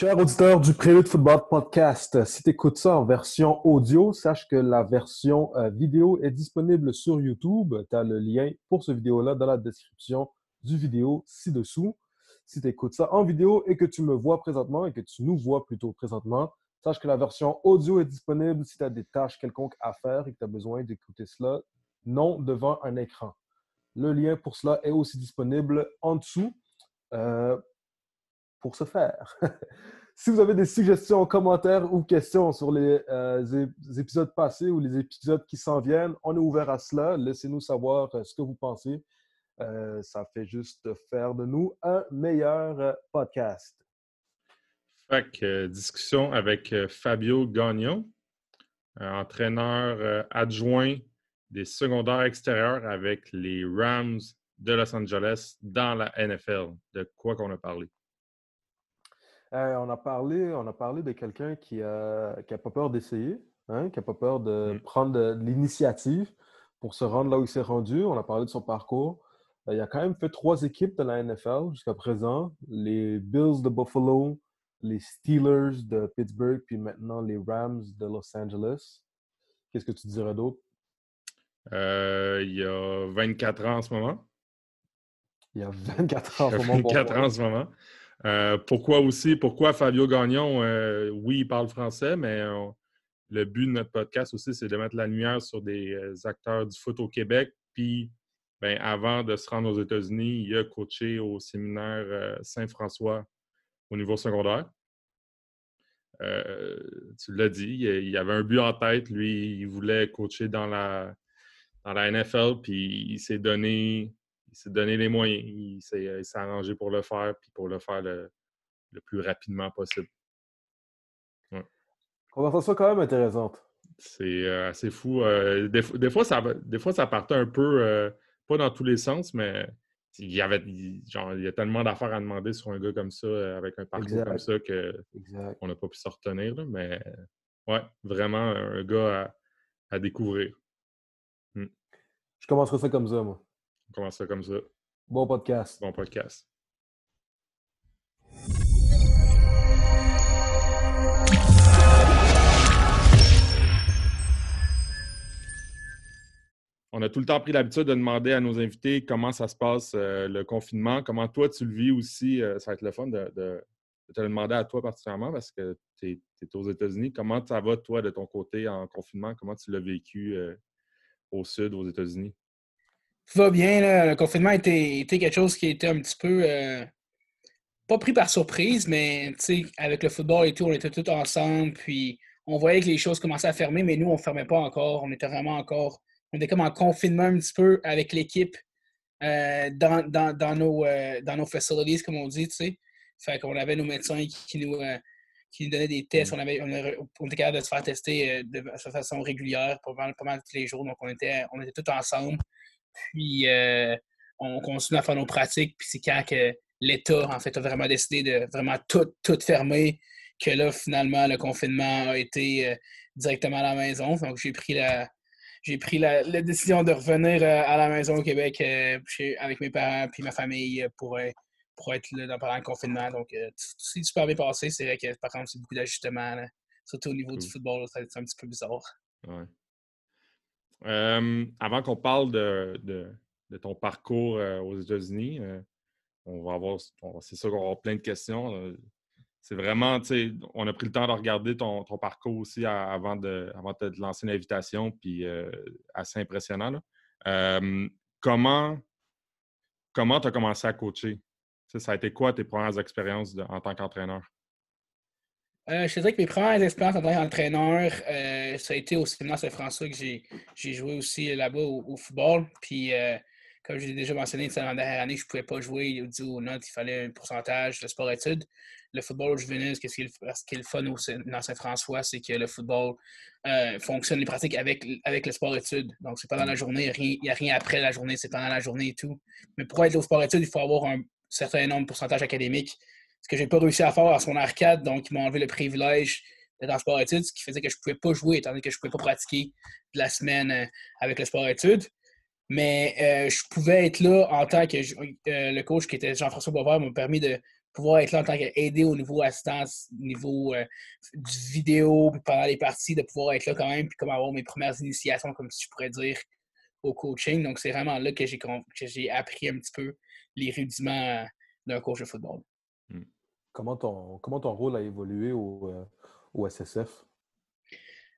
Chers auditeurs du Prélude Football Podcast, si tu écoutes ça en version audio, sache que la version euh, vidéo est disponible sur YouTube. Tu as le lien pour ce vidéo-là dans la description du vidéo ci-dessous. Si tu écoutes ça en vidéo et que tu me vois présentement et que tu nous vois plutôt présentement, sache que la version audio est disponible si tu as des tâches quelconques à faire et que tu as besoin d'écouter cela non devant un écran. Le lien pour cela est aussi disponible en dessous. Euh, pour ce faire. si vous avez des suggestions, commentaires ou questions sur les, euh, épisodes passés ou les épisodes qui s'en viennent, on est ouvert à cela. Laissez-nous savoir euh, ce que vous pensez. ça fait juste faire de nous un meilleur podcast. Fait discussion avec Fabio Gagnon, entraîneur adjoint des secondaires extérieurs avec les Rams de Los Angeles dans la NFL. De quoi qu'on a parlé? Euh, on, a parlé, on a parlé de quelqu'un qui n'a qui a pas peur d'essayer, hein, qui n'a pas peur de mm. prendre l'initiative pour se rendre là où il s'est rendu. On a parlé de son parcours. Euh, il a quand même fait trois équipes de la NFL jusqu'à présent. Les Bills de Buffalo, les Steelers de Pittsburgh, puis maintenant les Rams de Los Angeles. Qu'est-ce que tu dirais d'autre? Euh, il y a 24 ans en ce moment. Il y a 24 ans en ce moment. 24 ans en ce moment. Euh, pourquoi aussi, pourquoi Fabio Gagnon, euh, oui, il parle français, mais le but de notre podcast aussi, c'est de mettre la lumière sur des acteurs du foot au Québec. Puis, ben, avant de se rendre aux États-Unis, il a coaché au séminaire Saint-François au niveau secondaire. tu l'as dit, il avait un but en tête. Lui, il voulait coacher dans la, dans la NFL, puis il s'est donné, il s'est donné les moyens. Il s'est, arrangé pour le faire, puis pour le faire le, plus rapidement possible. Ouais. Conversation quand même intéressante. C'est euh, assez fou. Euh, des, fois, ça, des fois, ça partait un peu, euh, pas dans tous les sens, mais il y avait genre, il y a tellement d'affaires à demander sur un gars comme ça, avec un parcours comme ça, qu'on n'a pas pu se retenir. mais ouais, vraiment un gars à découvrir. Je commencerai ça comme ça, moi. On commence ça comme ça. Bon podcast. Bon podcast. On a tout le temps pris l'habitude de demander à nos invités comment ça se passe euh, le confinement, comment toi tu le vis aussi. Euh, ça va être le fun de, te le demander à toi particulièrement parce que tu es, aux États-Unis. Comment ça va toi de ton côté en confinement? Comment tu l'as vécu euh, au sud, aux États-Unis? Tout va bien. Le confinement était, quelque chose qui était un petit peu euh, pas pris par surprise, mais avec le football et tout, on était tous ensemble. Puis on voyait que les choses commençaient à fermer, mais nous, on ne fermait pas encore. On était vraiment encore. On était comme en confinement un petit peu avec l'équipe euh, dans, nos, euh, dans nos facilities, comme on dit. Fait qu'on avait nos médecins qui, nous qui nous donnaient des tests. On, avait, on, était capable de se faire tester de, façon régulière pas mal, tous les jours. Donc, on était, on était tous ensemble. Puis, euh, on continue à faire nos pratiques. Puis, c'est quand que l'État, en fait, a vraiment décidé de vraiment tout, tout fermer que là, finalement, le confinement a été euh, directement à la maison. Donc, j'ai pris la, j'ai pris la, décision de revenir euh, à la maison au Québec avec mes parents et ma famille pour, pour être là pendant le confinement. Donc, c'est super bien passé. C'est vrai que, par contre, c'est beaucoup d'ajustements, surtout au niveau du football. C'est un petit peu bizarre. Ouais. Avant qu'on parle de, ton parcours aux États-Unis, on va avoir, c'est sûr qu'on va avoir plein de questions. C'est vraiment, tu sais, on a pris le temps de regarder ton, parcours aussi avant, de, avant de te lancer une invitation, puis assez impressionnant. comment comment tu as commencé à coacher? ça a été quoi tes premières expériences en tant qu'entraîneur? Euh, je te dirais que mes premières expériences en tant qu'entraîneur, euh, ça a été au séminaire Saint-François que j'ai joué aussi là-bas au, football. Puis, euh, comme je l'ai déjà mentionné, la dernière année, je ne pouvais pas jouer. Dit aux notes il fallait un pourcentage de sport-études. Le football juvénile, ce qui est le, qui est le fun au, dans Saint-François, c'est que le football fonctionne, les pratiques avec, le sport-études. Donc, c'est pendant la journée, il n'y a, rien après la journée, c'est pendant la journée et tout. Mais pour être au sport-études, il faut avoir un certain nombre de pourcentage académique ce que j'ai pas réussi à faire à son arcade. Donc, ils m'ont enlevé le privilège d'être en sport-études, ce qui faisait que je pouvais pas jouer, étant donné que je pouvais pas pratiquer de la semaine euh, avec le sport-études. Mais euh, je pouvais être là en tant que euh, le coach qui était Jean-François Boisvert m'a permis de pouvoir être là en tant qu'aider au niveau assistance, au niveau du vidéo, pendant les parties, de pouvoir être là quand même, puis comme avoir mes premières initiations, comme si je pourrais dire, au coaching. Donc, c'est vraiment là que j'ai appris un petit peu les rudiments d'un coach de football. Comment ton, comment ton rôle a évolué au, euh, au SSF?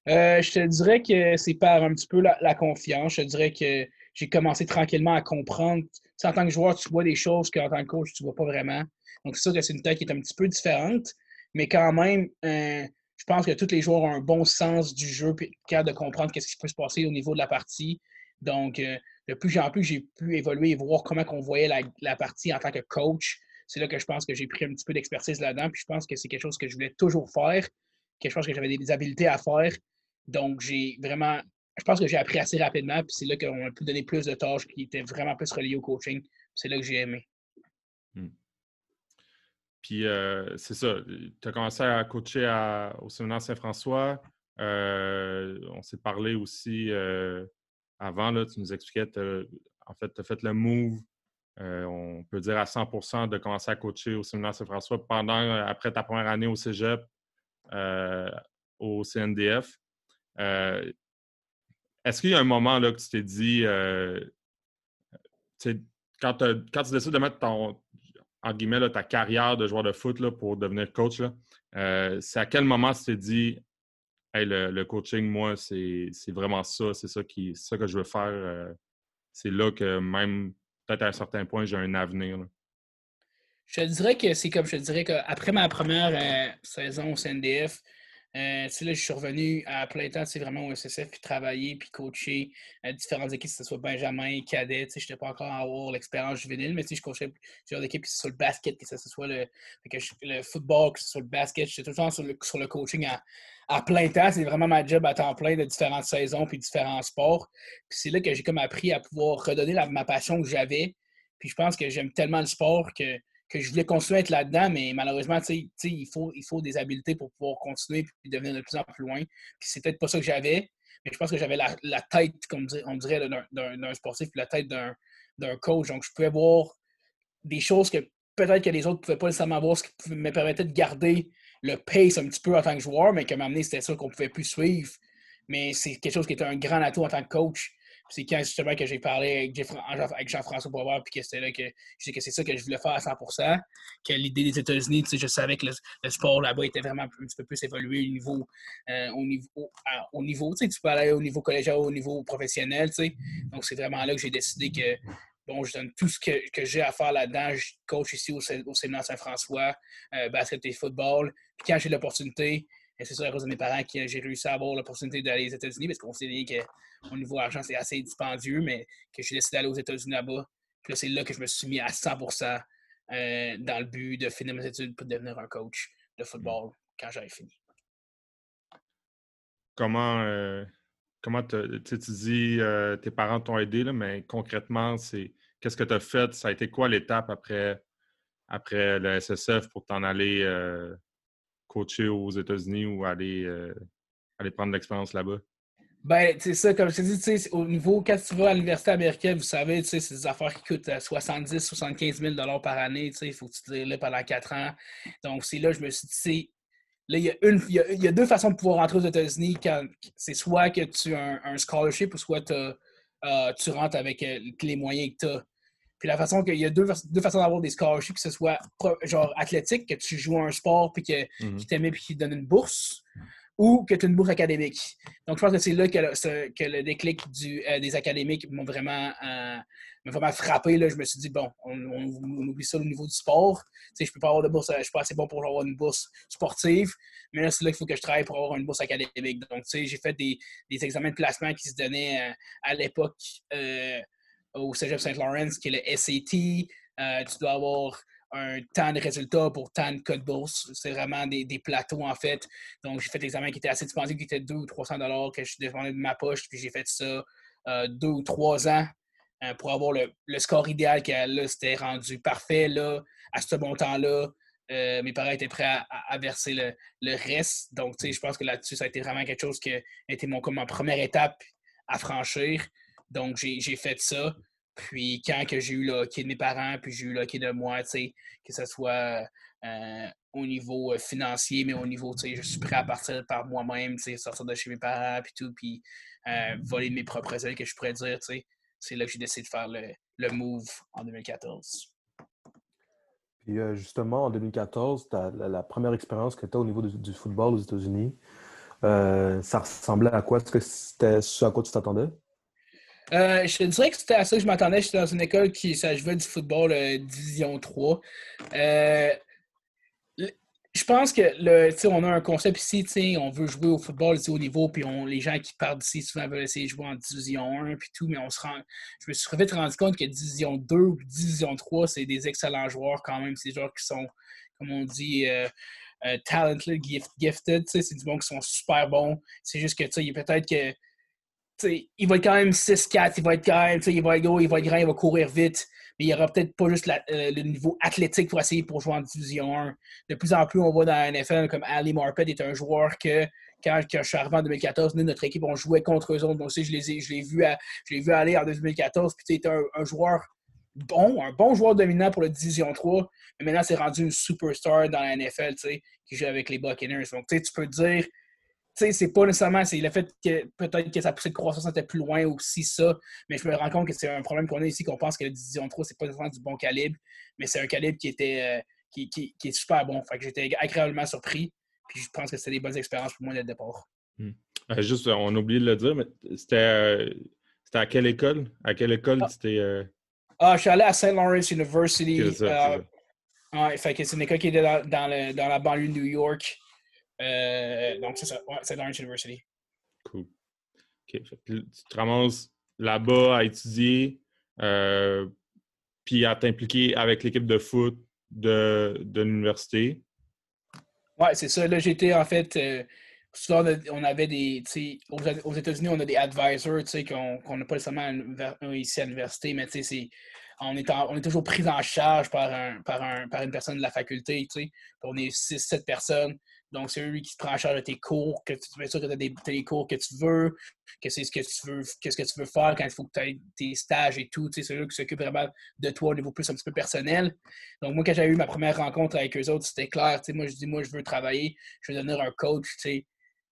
Euh, je te dirais que c'est par un petit peu la, confiance. Je te dirais que j'ai commencé tranquillement à comprendre. en tant que joueur, tu vois des choses qu'en tant que coach, tu ne vois pas vraiment. Donc, c'est sûr que c'est une taille qui est un petit peu différente, mais quand même, euh, je pense que tous les joueurs ont un bon sens du jeu et de comprendre ce qui peut se passer au niveau de la partie. Donc, de plus en plus, j'ai pu évoluer et voir comment on voyait la, partie en tant que coach. C'est là que je pense que j'ai pris un petit peu d'expertise là-dedans. Puis je pense que c'est quelque chose que je voulais toujours faire, que je pense que j'avais des habiletés à faire. Donc, j'ai vraiment, je pense que j'ai appris assez rapidement. Puis c'est là qu'on a pu donner plus de tâches qui étaient vraiment plus reliées au coaching. C'est là que j'ai aimé. Hmm. Puis euh, c'est ça, tu as commencé à coacher au séminaire Saint-François. Euh, on s'est parlé aussi euh, avant, là, tu nous expliquais, en fait, tu as fait le move, on peut dire à 100% de commencer à coacher au séminaire Saint-François pendant, après ta première année au cégep, au CNDF. Est-ce qu'il y a un moment là, que tu t'es dit, quand, tu décides de mettre ton, en guillemets, ta carrière de joueur de foot là, pour devenir coach, euh, c'est à quel moment tu t'es dit hey, le, coaching, moi, c'est vraiment ça, c'est ça, qui, ça que je veux faire. Euh, c'est là que même, à un certain point, j'ai un avenir. Je te dirais que c'est comme je te dirais qu'après ma première euh, saison au CNDF, euh, là, je suis revenu à plein temps, vraiment au SSF, puis travailler, puis coacher euh, différentes équipes, que ce soit Benjamin, Cadet. Je n'étais pas encore à avoir l'expérience juvénile, mais je coachais plusieurs équipes, que ce soit le basket, que ce soit le, football, que ce soit le basket. J'étais temps sur le, sur le coaching à, à plein temps. C'est vraiment ma job à temps plein de différentes saisons, puis différents sports. Puis c'est là que j'ai comme appris à pouvoir redonner la, ma passion que j'avais. Puis je pense que j'aime tellement le sport que que je voulais continuer à être là-dedans, mais malheureusement, il faut, il faut des habiletés pour pouvoir continuer et devenir de plus en plus loin. Puis c'est peut-être pas ça que j'avais, mais je pense que j'avais la, tête, comme on dirait, d'un sportif, puis la tête d'un coach. Donc, je pouvais voir des choses que peut-être que les autres ne pouvaient pas nécessairement voir, ce qui me permettait de garder le pace un petit peu en tant que joueur, mais comme amené, c'était ça qu'on ne pouvait plus suivre. Mais c'est quelque chose qui était un grand atout en tant que coach c'est quand justement que j'ai parlé avec, Jean-François Boisvert, puis que c'était là que je dis que c'est ça que je voulais faire à 100% que l'idée des États-Unis, je savais que le, sport là-bas était vraiment un petit peu plus évolué au niveau, euh, au niveau, au niveau tu peux aller au niveau collégial, au niveau professionnel, donc c'est vraiment là que j'ai décidé que je donne tout ce que, j'ai à faire là-dedans. Je coach ici au, au Séminaire Saint-François, euh, basket et football. Puis quand j'ai l'opportunité, et c'est ça à cause de mes parents que j'ai réussi à avoir l'opportunité d'aller aux États-Unis parce qu'on s'est dit qu'au niveau argent, c'est assez dispendieux, mais que j'ai décidé d'aller aux États-Unis là-bas. Puis c'est là que je me suis mis à 100% euh, dans le but de finir mes études pour devenir un coach de football quand j'avais fini. Comment, euh, comment tu dis euh, tes parents t'ont aidé, là, mais concrètement, c'est qu'est-ce que tu as fait? Ça a été quoi l'étape après, après le SSF pour t'en aller coacher aux États-Unis ou aller, euh, aller prendre l'expérience là-bas? Ben, c'est ça, comme je te dis, au niveau, quand tu vas à l'université américaine, vous savez, c'est des affaires qui coûtent 70 75 000 par année, il faut que tu te là pendant quatre ans. Donc, c'est là je me suis dit, là, il y, a une, il, y a, deux façons de pouvoir rentrer aux États-Unis. C'est soit que tu as un, scholarship ou soit euh, tu rentres avec euh, les moyens que tu as. Puis la façon qu'il y a deux, deux façons d'avoir des scholarships, que ce soit genre athlétique, que tu joues un sport puis que, mm qui t'aimait puis qui te donne une bourse, ou que tu as une bourse académique. Donc je pense que c'est là que le, que le déclic du, euh, des académiques m'ont vraiment, euh, vraiment frappé. Là. Je me suis dit, bon, on, oublie ça au niveau du sport. Tu sais, je peux pas avoir de bourse, je suis pas assez bon pour avoir une bourse sportive, mais là, c'est là qu'il faut que je travaille pour avoir une bourse académique. Donc, tu sais, j'ai fait des, des, examens de placement qui se donnaient euh, à l'époque au Cégep Saint-Laurent, qui est le SAT. Euh, tu dois avoir un temps de résultats pour tant de codes bourse. C'est vraiment des, plateaux, en fait. Donc, j'ai fait l'examen qui était assez dispendieux, qui était 200 ou 300 que je dépendais de ma poche. Puis, j'ai fait ça euh, deux ou trois ans euh, pour avoir le, score idéal. Que, là, c'était rendu parfait, là, à ce bon temps-là. mes parents étaient prêts à, verser le, reste. Donc, tu sais, je pense que là-dessus, ça a été vraiment quelque chose qui a été mon, comme ma première étape à franchir. Donc, j'ai fait ça. Puis quand j'ai eu le hockey de mes parents, puis j'ai eu le de moi, que ce soit euh, au niveau euh, financier, mais au niveau, je suis prêt à partir par moi-même, sortir de chez mes parents, puis tout, puis euh, voler mes propres ailes, que je pourrais dire, tu sais. C'est là que j'ai décidé de faire le, le move en 2014. Puis justement, en 2014, la, la, première expérience que tu as au niveau du, football aux États-Unis, ça ressemblait à quoi? Est-ce que c'était ce à quoi tu t'attendais? Euh, je te dirais que c'était à ça que je m'attendais. J'étais dans une école qui jouait du football euh, Division 3. Euh, je pense que le, on a un concept ici, on veut jouer au football au niveau, puis on, les gens qui partent d'ici souvent veulent essayer de jouer en Division 1 puis tout, mais on se rend. Je me suis vite rendu compte que Division 2 ou Division 3, c'est des excellents joueurs quand même. C'est des joueurs qui sont, comme on dit, talented, gifted. C'est du monde qui sont super bons. C'est juste que y a peut-être que il va être quand même 6-4, il va être quand même, il va être gros, il va être grand, il va courir vite, mais il n'y aura peut-être pas juste euh, le niveau athlétique pour essayer pour jouer en Division 1. De plus en plus, on voit dans la NFL comme Ali Marpet est un joueur que, quand, je suis arrivé en 2014, nous, notre équipe, on jouait contre eux autres. Donc, je l'ai je vu, vu aller en 2014, puis c'était un, un joueur bon, un bon joueur dominant pour la Division 3, mais maintenant, c'est rendu une superstar dans la NFL, qui joue avec les Buccaneers. Donc, tu peux dire sais, c'est pas nécessairement c'est le fait que peut-être que sa poussée de croissance était plus loin aussi ça, mais je me rends compte que c'est un problème qu'on a ici, qu'on pense que la division 3, c'est pas nécessairement du bon calibre, mais c'est un calibre qui était euh, qui, qui, est super bon. Fait que j'étais agréablement surpris. Puis je pense que c'était des bonnes expériences pour moi dès le départ. Hmm. Euh, juste, on a oublié de le dire, mais c'était euh, à quelle école? À quelle école ah. c'était. Ah, je suis allé à St. Lawrence University. fait que c'est une école qui était dans, dans, dans la banlieue de New York. Euh, donc, c'est ça. Ouais, c'est Lawrence University. Cool. OK. Tu te ramasses là-bas à étudier, euh, puis à t'impliquer avec l'équipe de foot de, de l'université. Ouais, c'est ça. Là, j'étais en fait. Euh, souvent, on avait des. Aux, aux États-Unis, on a des advisors qu'on n'a pas nécessairement ici à l'université, mais sais, on est, on est toujours pris en charge par, un, par, un, par une personne de la faculté. On est 6-7 personnes. Donc, c'est lui qui se prend en charge de tes cours, que tu fais sûr que tu as, des, les cours que tu veux, que c'est ce que tu veux, qu'est-ce que tu veux faire quand il faut que tu aies tes stages et tout. C'est eux qui s'occupent vraiment de toi au niveau plus un petit peu personnel. Donc, moi, quand j'ai eu ma première rencontre avec eux autres, c'était clair. Moi, je dis, moi, je veux travailler, je veux devenir un coach,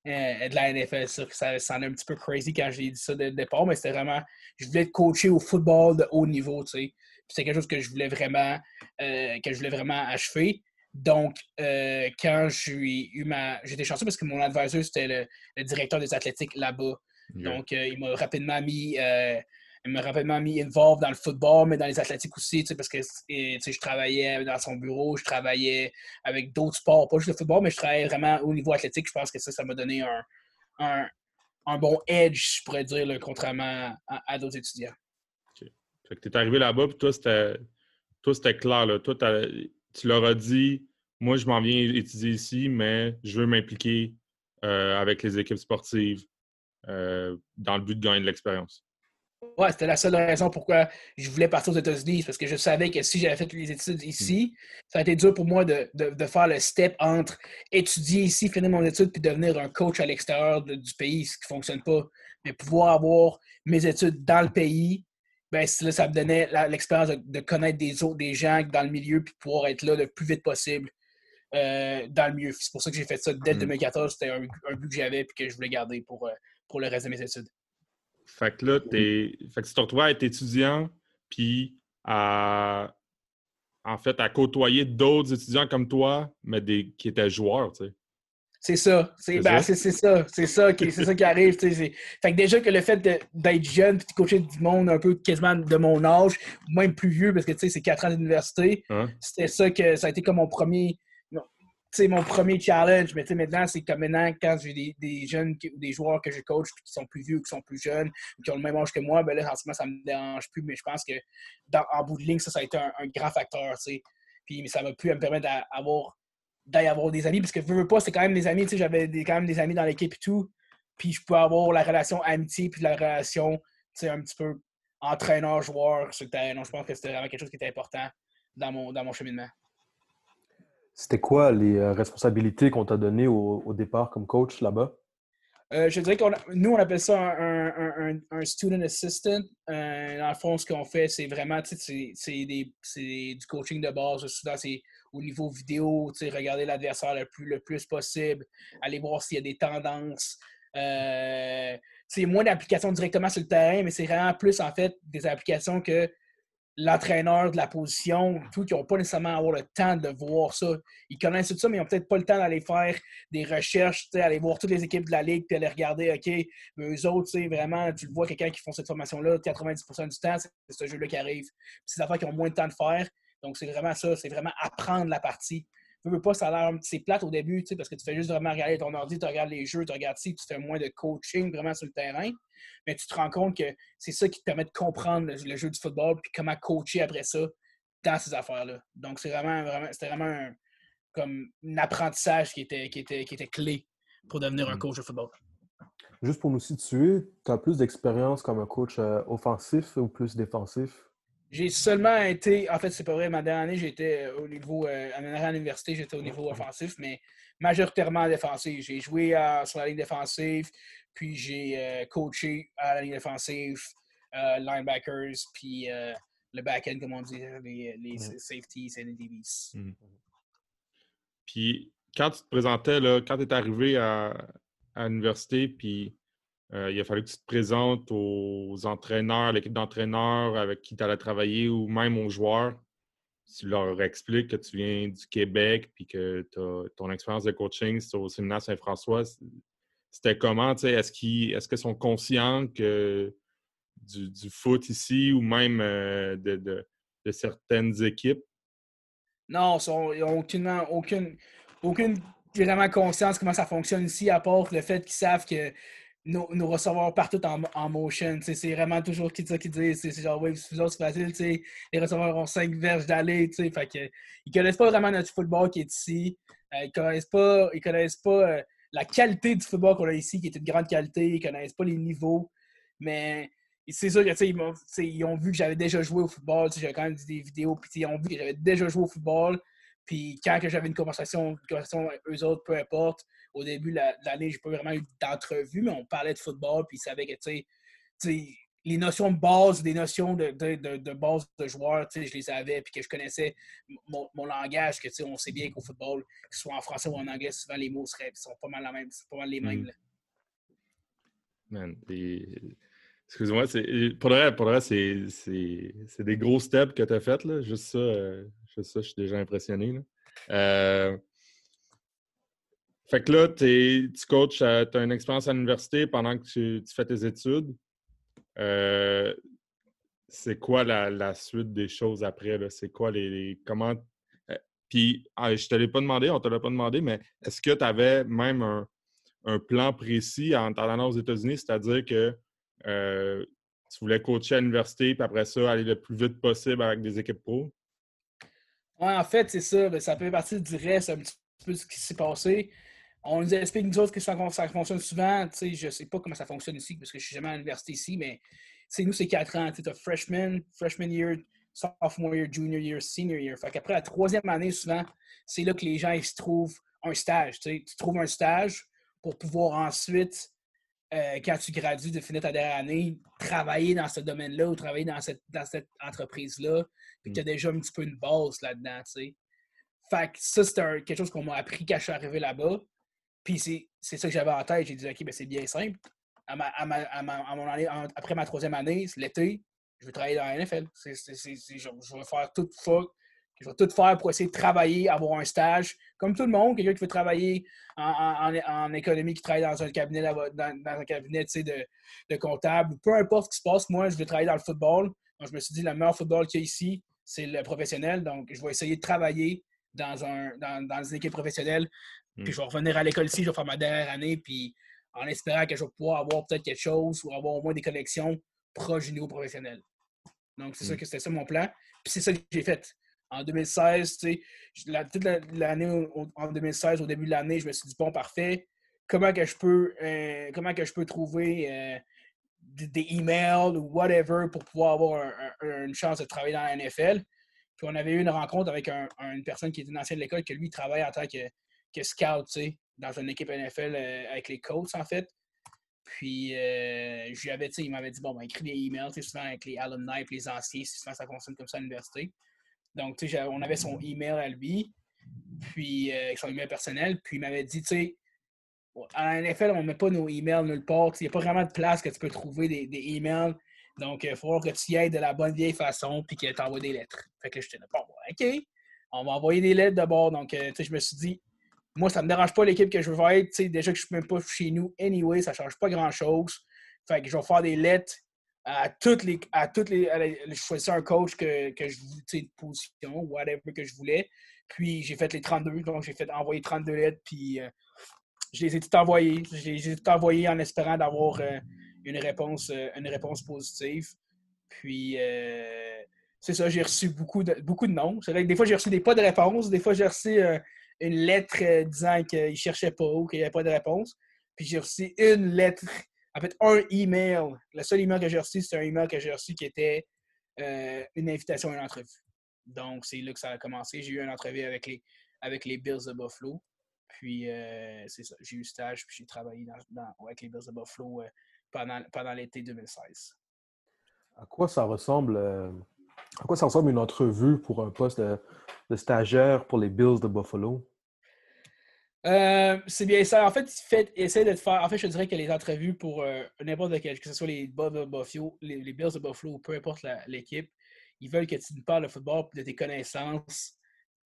euh, de la NFL. Ça, ça, ça un petit peu crazy quand j'ai dit ça dès le départ, mais c'était vraiment, je voulais être coaché au football de haut niveau, tu sais. C'est quelque chose que je voulais vraiment, euh, que je voulais vraiment achever. Donc, euh, quand j'ai eu ma. J'étais chanceux parce que mon advisor, c'était le, directeur des athlétiques là-bas. Donc, euh, il m'a rapidement mis. Euh, il m'a rapidement mis involved dans le football, mais dans les athlétiques aussi, parce que je travaillais dans son bureau, je travaillais avec d'autres sports, pas juste le football, mais je travaillais vraiment au niveau athlétique. Je pense que ça, ça m'a donné un, un, bon edge, je pourrais dire, contrairement à, d'autres étudiants. OK. Fait que tu es arrivé là-bas, puis toi, c'était clair. Là. Toi, tu leur as dit, moi, je m'en viens étudier ici, mais je veux m'impliquer euh, avec les équipes sportives euh, dans le but de gagner de l'expérience. Ouais, c'était la seule raison pourquoi je voulais partir aux États-Unis, parce que je savais que si j'avais fait les études ici, hmm. ça a été dur pour moi de, faire le step entre étudier ici, finir mon étude, puis devenir un coach à l'extérieur du pays, ce qui ne fonctionne pas. Mais pouvoir avoir mes études dans le pays, ben, là, ça me donnait l'expérience de, connaître des autres, des gens dans le milieu, puis pouvoir être là le plus vite possible euh, dans le milieu. C'est pour ça que j'ai fait ça dès 2014. Mm-hmm. C'était un, but que j'avais et que je voulais garder pour, euh, pour le reste de mes études. Fait que là, es... fait que tu te retrouves à être étudiant, puis à en fait à côtoyer d'autres étudiants comme toi, mais des... qui étaient joueurs, tu sais. C'est ça. C'est ben, ça. C'est ça qui, ça qui arrive. Fait que déjà que le fait d'être jeune et de coacher du monde un peu quasiment de mon âge, même plus vieux, parce que c'est 4 ans d'université, hein? c'était ça que ça a été comme mon premier. mon premier challenge, mais maintenant, c'est comme maintenant, quand j'ai des, des, jeunes ou des joueurs que je coach qui sont plus vieux, qui sont plus jeunes, qui ont le même âge que moi, ben là, en ce moment, ça me dérange plus. Mais je pense que dans, en bout de ligne, ça, ça a été un, grand facteur. Puis ça m'a pu me permettre d'avoir d'aller avoir des amis, parce que veux, veux pas, c'est quand même des amis, tu sais, j'avais quand même des amis dans l'équipe et tout, puis je peux avoir la relation amitié, puis la relation, tu sais, un petit peu entraîneur-joueur sur le terrain. je pense que c'était vraiment quelque chose qui était important dans mon, dans mon cheminement. C'était quoi les euh, responsabilités qu'on t'a données au, départ comme coach là-bas? Euh, je dirais qu'on nous, on appelle ça un, un, student assistant. Euh, dans le fond, ce qu'on fait, c'est vraiment c'est du coaching de base. Souvent, c'est au niveau vidéo, regarder l'adversaire le plus, le plus possible, aller voir s'il y a des tendances. Euh, c'est moins d'applications directement sur le terrain, mais c'est vraiment plus en fait des applications que l'entraîneur de la position, tout, qui n'ont pas nécessairement avoir le temps de voir ça. Ils connaissent tout ça, mais ils n'ont peut-être pas le temps d'aller faire des recherches, aller voir toutes les équipes de la ligue, puis aller regarder, OK, mais eux autres, vraiment, tu le vois, quelqu'un qui font cette formation-là, 90% du temps, c'est ce jeu-là qui arrive. C'est des affaires qui ont moins de temps de faire. Donc, c'est vraiment ça, c'est vraiment apprendre la partie ne veux pas, ça a l'air c'est plate au début, parce que tu fais juste vraiment regarder ton ordi, tu regardes les jeux, tu regardes ci, tu fais moins de coaching vraiment sur le terrain. Mais tu te rends compte que c'est ça qui te permet de comprendre le, jeu du football puis comment coacher après ça dans ces affaires-là. Donc, c'est vraiment, vraiment, c'était vraiment un, comme un apprentissage qui était, qui, était, qui était clé pour devenir un mm. coach de football. Juste pour nous situer, tu as plus d'expérience comme un coach euh, offensif ou plus défensif? J'ai seulement été, en fait, c'est pas vrai, ma dernière année, j'étais euh, au niveau, euh, à l'université, j'étais au niveau offensif, mais majoritairement défensif. J'ai joué sur la ligne défensive, puis j'ai euh, coaché à la ligne défensive, linebackers, puis le back-end, comme on dit, les, safeties et les DBs. Mhm. Puis quand tu te présentais, là, quand tu es arrivé à, à l'université, puis euh, il a fallu que tu te présentes aux entraîneurs, l'équipe d'entraîneurs avec qui tu allais travailler ou même aux joueurs. Tu leur expliques que tu viens du Québec puis que ton expérience de coaching au séminaire Saint-François. C'était comment? Est-ce qu'ils est sont conscients que du, foot ici ou même euh, de, certaines équipes? Non, ils n'ont aucune, aucune vraiment conscience de comment ça fonctionne ici, à part le fait qu'ils savent que nous, nous partout en, motion. C'est vraiment toujours qui ça qui dit. C'est genre, oui, c'est facile. Les receveurs ont cinq verges d'aller. Fait que, ils connaissent pas vraiment notre football qui est ici. Euh, ils connaissent pas, ils connaissent pas euh, la qualité du football qu'on a ici, qui est une grande qualité. Ils connaissent pas les niveaux. Mais c'est sûr que ils, ils ont vu que j'avais déjà joué au football. J'avais quand même des vidéos. Puis ils ont vu que j'avais déjà joué au football. Puis quand j'avais une conversation, une conversation avec eux autres, peu importe, au début de l'année, j'ai pas vraiment eu d'entrevue, mais on parlait de football, puis ils savaient que, tu sais, les notions de base, des notions de, de, de, base de joueurs, je les avais, puis que je connaissais mon, mon langage, que on sait bien qu'au football, que ce soit en français ou en anglais, souvent les mots seraient, sont pas mal, la même, pas mal les mêmes. Mm. Man, excuse-moi, pour le reste, c'est des gros steps que tu as fait. Là. Juste, ça, euh, juste ça, je suis déjà impressionné. Euh, fait que là, tu coaches, euh, tu as une expérience à l'université pendant que tu, fais tes études. Euh, c'est quoi la, suite des choses après? C'est quoi les. comment. Euh, puis, ah, je te l'ai pas demandé, on te l'a pas demandé, mais est-ce que tu avais même un, plan précis en t'allant aux États-Unis, c'est-à-dire que tu voulais coacher à l'université, puis après ça, aller le plus vite possible avec des équipes pro? Oui, en fait, c'est ça. Ben, ça fait partie du reste un petit peu ce qui s'est passé. On nous explique, nous autres, que ça, fonctionne souvent. Je ne sais pas comment ça fonctionne ici parce que je ne suis jamais à l'université ici, mais nous, c'est quatre ans. Tu as freshman, freshman year, sophomore year, junior year, senior year. Fait qu'après la troisième année, souvent, c'est là que les gens ils se trouvent un stage. Tu trouves un stage pour pouvoir ensuite, euh, quand tu gradues de finir ta dernière année, travailler dans ce domaine-là ou travailler dans cette, dans cette entreprise-là. Puis tu as mm. déjà un petit peu une base là-dedans. Fait que ça, c'est quelque chose qu'on m'a appris quand je suis arrivé là-bas. Puis c'est ça que j'avais en tête. J'ai dit, OK, ben c'est bien simple. À ma, à à mon année, après ma troisième année, l'été, je vais travailler dans la NFL. je, vais faire tout Je vais tout faire pour essayer de travailler, avoir un stage. Comme tout le monde, quelqu'un qui veut travailler en, en, économie, qui travaille dans un cabinet, dans, un cabinet de, de, comptable, peu importe ce qui se passe, moi, je veux travailler dans le football. Donc, je me suis dit, le meilleur football qu'il y a ici, c'est le professionnel. Donc, je vais essayer de travailler dans, un, dans, dans une équipe professionnelle puis mm. je vais revenir à l'école ici, je vais faire ma dernière année, puis en espérant que je vais pouvoir avoir peut-être quelque chose ou avoir au moins des connexions proches du niveau professionnel. Donc, c'est ça mm. que c'était ça mon plan. Puis c'est ça que j'ai fait. En 2016, tu sais, toute l'année en 2016, au début de l'année, je me suis dit, bon, parfait, comment que je peux, euh, comment que je peux trouver euh, des, emails ou whatever pour pouvoir avoir une chance de travailler dans la NFL. Puis on avait eu une rencontre avec une personne qui était une ancienne de l'école, que lui travaille en tant que scout, dans une équipe NFL euh, avec les Colts, en fait. Puis, je lui avais, il m'avait dit, bon, ben, écris des emails, souvent avec les alumni et les anciens, souvent ça fonctionne comme ça à l'université. Donc, tu sais, on avait son email à lui, puis euh, son email personnel, puis il m'avait dit, tu sais, à NFL, on ne met pas nos emails nulle part. Il n'y a pas vraiment de place que tu peux trouver des, emails. Donc, il faut falloir que tu y ailles de la bonne vieille façon, puis que tu envoies des lettres. Fait que j'étais là, bon, OK, on va envoyer des lettres d'abord. Donc, euh, tu sais, je me suis dit, moi, ça ne me dérange pas l'équipe que je veux être. sais, déjà que je ne suis même pas chez nous, anyway, ça ne change pas grand-chose. Fait que je vais faire des lettres à toutes les. À toutes les je choisissais un coach que, que je voulais, de position, whatever que je voulais. Puis j'ai fait les 32, donc j'ai fait envoyer 32 lettres, puis euh, je les ai toutes envoyées. Je les ai toutes envoyées en espérant d'avoir euh, une, réponse, euh, une réponse positive. Puis c'est ça, j'ai reçu beaucoup de, beaucoup de noms. C'est vrai que des fois, j'ai reçu des pas de réponse, des fois, j'ai reçu une lettre disant qu'il ne cherchait pas ou qu'il n'y avait pas de réponse. Puis j'ai reçu une lettre en fait, un email. Le seul email que j'ai reçu, c'est un email que j'ai reçu qui était euh, une invitation à une entrevue. Donc, c'est là que ça a commencé. J'ai eu une entrevue avec les, avec les Bills de Buffalo. Puis, euh, c'est ça. J'ai eu stage, puis j'ai travaillé avec les Bills de Buffalo euh, pendant, pendant l'été 2016. À quoi ça ressemble à quoi ça ressemble une entrevue pour un poste de stagiaire pour les Bills de Buffalo? Euh, c'est bien ça. En fait, fait essaie de faire. En fait, je dirais que les entrevues pour euh, n'importe lequel, que ce soit les, Buffalo, les, Bills de Buffalo peu importe l'équipe, ils veulent que tu nous parles de football, de tes connaissances,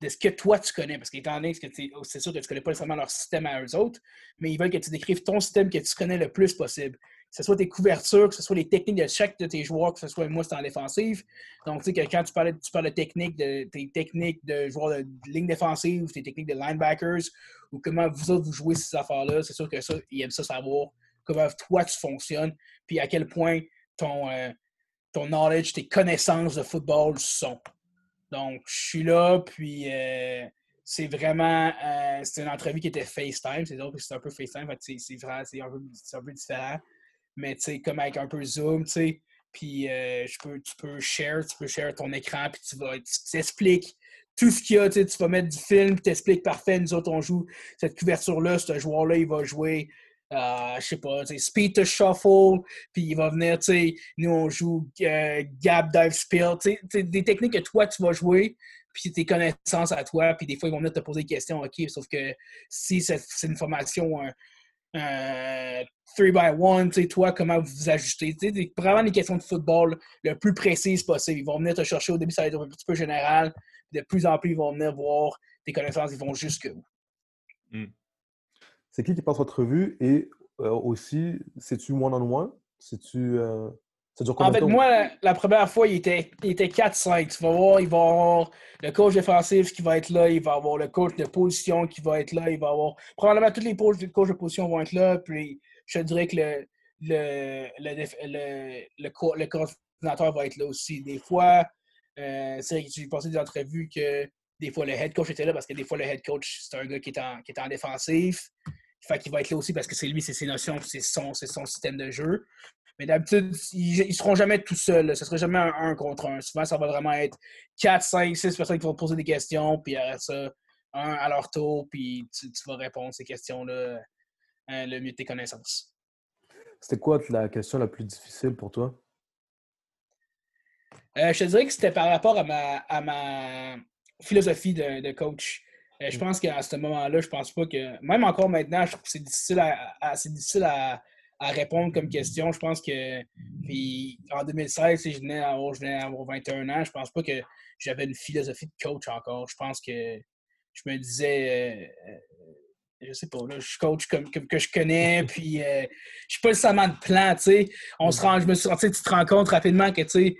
de ce que toi tu connais. Parce qu'étant donné que c'est sûr que tu ne connais pas nécessairement leur système à eux autres, mais ils veulent que tu décrives ton système que tu connais le plus possible que ce soit tes couvertures, que ce soit les techniques de check de tes joueurs, que ce soit moi, c'est en défensive. Donc, tu sais, que quand tu parles, tu parles de technique, de tes techniques de joueurs de ligne défensive, tes techniques de linebackers, ou comment vous autres vous jouez ces affaires-là, c'est sûr que ça, ils aiment ça savoir comment toi tu fonctionnes, puis à quel point ton, euh, ton knowledge, tes connaissances de football sont. Donc, je suis là, puis euh, c'est vraiment euh, c'est une entrevue qui était FaceTime. C'est c'est un peu FaceTime, c'est c'est un, un, peu différent mais tu sais, comme avec un peu zoom, tu sais. Puis je peux, tu peux share, tu peux share ton écran, puis tu vas, tu t'expliques tout ce qu'il y a, tu, vas mettre du film, t'expliques parfait, nous autres, on joue cette couverture-là, ce joueur-là, il va jouer, euh, je sais pas, speed to shuffle, puis il va venir, tu sais, nous, on joue euh, gap, dive, spill, tu sais, des techniques que toi, tu vas jouer, puis tes connaissances à toi, puis des fois, ils vont venir te poser des questions, OK, sauf que si c'est une formation, 3 euh, by 1, tu sais, toi, comment vous vous ajustez. Tu sais, vraiment des questions de football le plus précises possible. Ils vont venir te chercher au début, ça va être un petit peu général. De plus en plus, ils vont venir voir tes connaissances, ils vont jusque où? Hmm. C'est qui qui passe votre revue et euh, aussi, c'est-tu one-on-one? C'est-tu. Euh, en fait, moi, la, première fois, il était, il était 4-5. Tu vas voir, il va avoir le coach défensif qui va être là, il va avoir le coach de position qui va être là, il va avoir. Probablement tous les coachs de position vont être là, puis je dirais que le, le, le, le, coordinateur va être là aussi. Des fois, euh, c'est j'ai passé des entrevues que des fois le head coach était là parce que des fois le head coach, c'est un gars qui est en, qui défensif. Fait qu'il va être là aussi parce que c'est lui, c'est ses notions, c'est son, son système de jeu. Mais d'habitude, ils ne seront jamais tout seuls. Ce sera jamais un, contre un. Souvent, ça va vraiment être 4, 5, 6 personnes qui vont poser des questions, puis après ça, un à leur tour, puis tu, vas répondre à ces questions-là hein, le mieux de tes connaissances. C'était quoi la question la plus difficile pour toi? Euh, je te dirais que c'était par rapport à ma, à ma philosophie de, coach. Euh, je mm. pense qu'à ce moment-là, je pense pas que. Même encore maintenant, je trouve que c'est difficile à, difficile à, à répondre comme question. Je pense que puis en 2016, si je venais, à avoir, je venais avoir 21 ans, je pense pas que j'avais une philosophie de coach encore. Je pense que je me disais euh, je sais pas, là, je suis coach comme, que je connais, puis euh, je suis pas nécessairement de plan, tu sais. On se rend, je me suis tu te rends compte rapidement que, tu sais,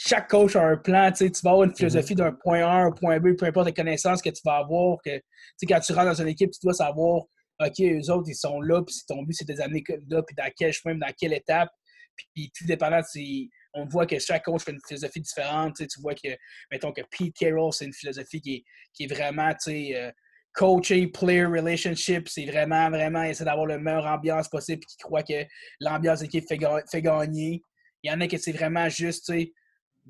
chaque coach a un plan, tu sais, tu vas avoir une philosophie d'un point A un point B, peu importe les connaissances que tu vas avoir, que, tu sais, quand tu rentres dans une équipe, tu dois savoir OK, eux autres, ils sont là, puis ton but, c'est des années là, puis dans quel chemin, dans quelle étape. Puis tout dépendant, on voit que chaque coach fait une philosophie différente. Tu vois que, mettons que Pete Carroll, c'est une philosophie qui est, qui est vraiment, tu sais, euh, coaching, player relationship. C'est vraiment, vraiment essayer d'avoir le meilleure ambiance possible, puis qui croit que l'ambiance d'équipe fait, fait gagner. Il y en a qui c'est vraiment juste, tu sais,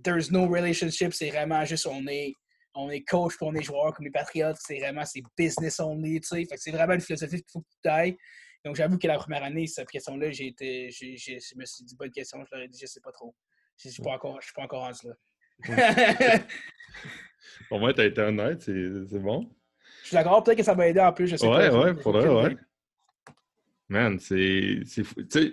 there's no relationship, c'est vraiment juste, on est on est coach pour on est joueur comme les Patriots, c'est vraiment c'est business only, tu sais. c'est vraiment une philosophie qu'il faut que tu ailles. Donc, j'avoue que la première année, cette question-là, j'ai été, je me suis dit, bonne question, je leur ai dit, je sais pas trop. Je suis pas encore, je suis pas encore rendu là. Au moins, tu as été honnête, c'est bon. Je suis d'accord, peut-être que ça m'a aidé en plus, je sais ouais, pas. Ouais, ouais, faudrait, ouais. Man, c'est fou. Tu sais,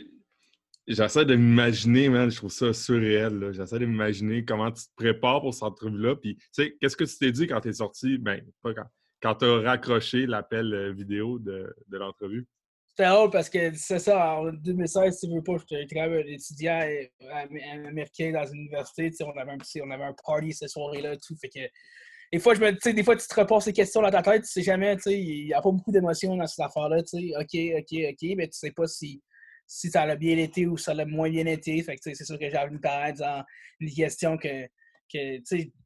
j'essaie de m'imaginer, man, je trouve ça surréel. J'essaie de m'imaginer comment tu te prépares pour cette entrevue-là. Puis, tu sais, qu'est-ce que tu t'es dit quand tu es sorti? Ben, pas quand. Quand tu as raccroché l'appel euh, vidéo de, de l'entrevue? C'était drôle parce que c'est ça, en 2016, si tu veux pas, j'étais quand même un étudiant euh, américain dans une université. On avait, un, on avait un party cette soirée-là, tout. Fait que des fois, je me, des fois, tu te reposes ces questions dans ta tête, tu sais jamais, il n'y a pas beaucoup d'émotions dans cette affaire-là, tu sais, OK, OK, OK, mais tu sais pas si, si ça a bien été ou ça l'a moins bien été. Fait que, c'est sûr que j'ai venu paraître dans une question que, que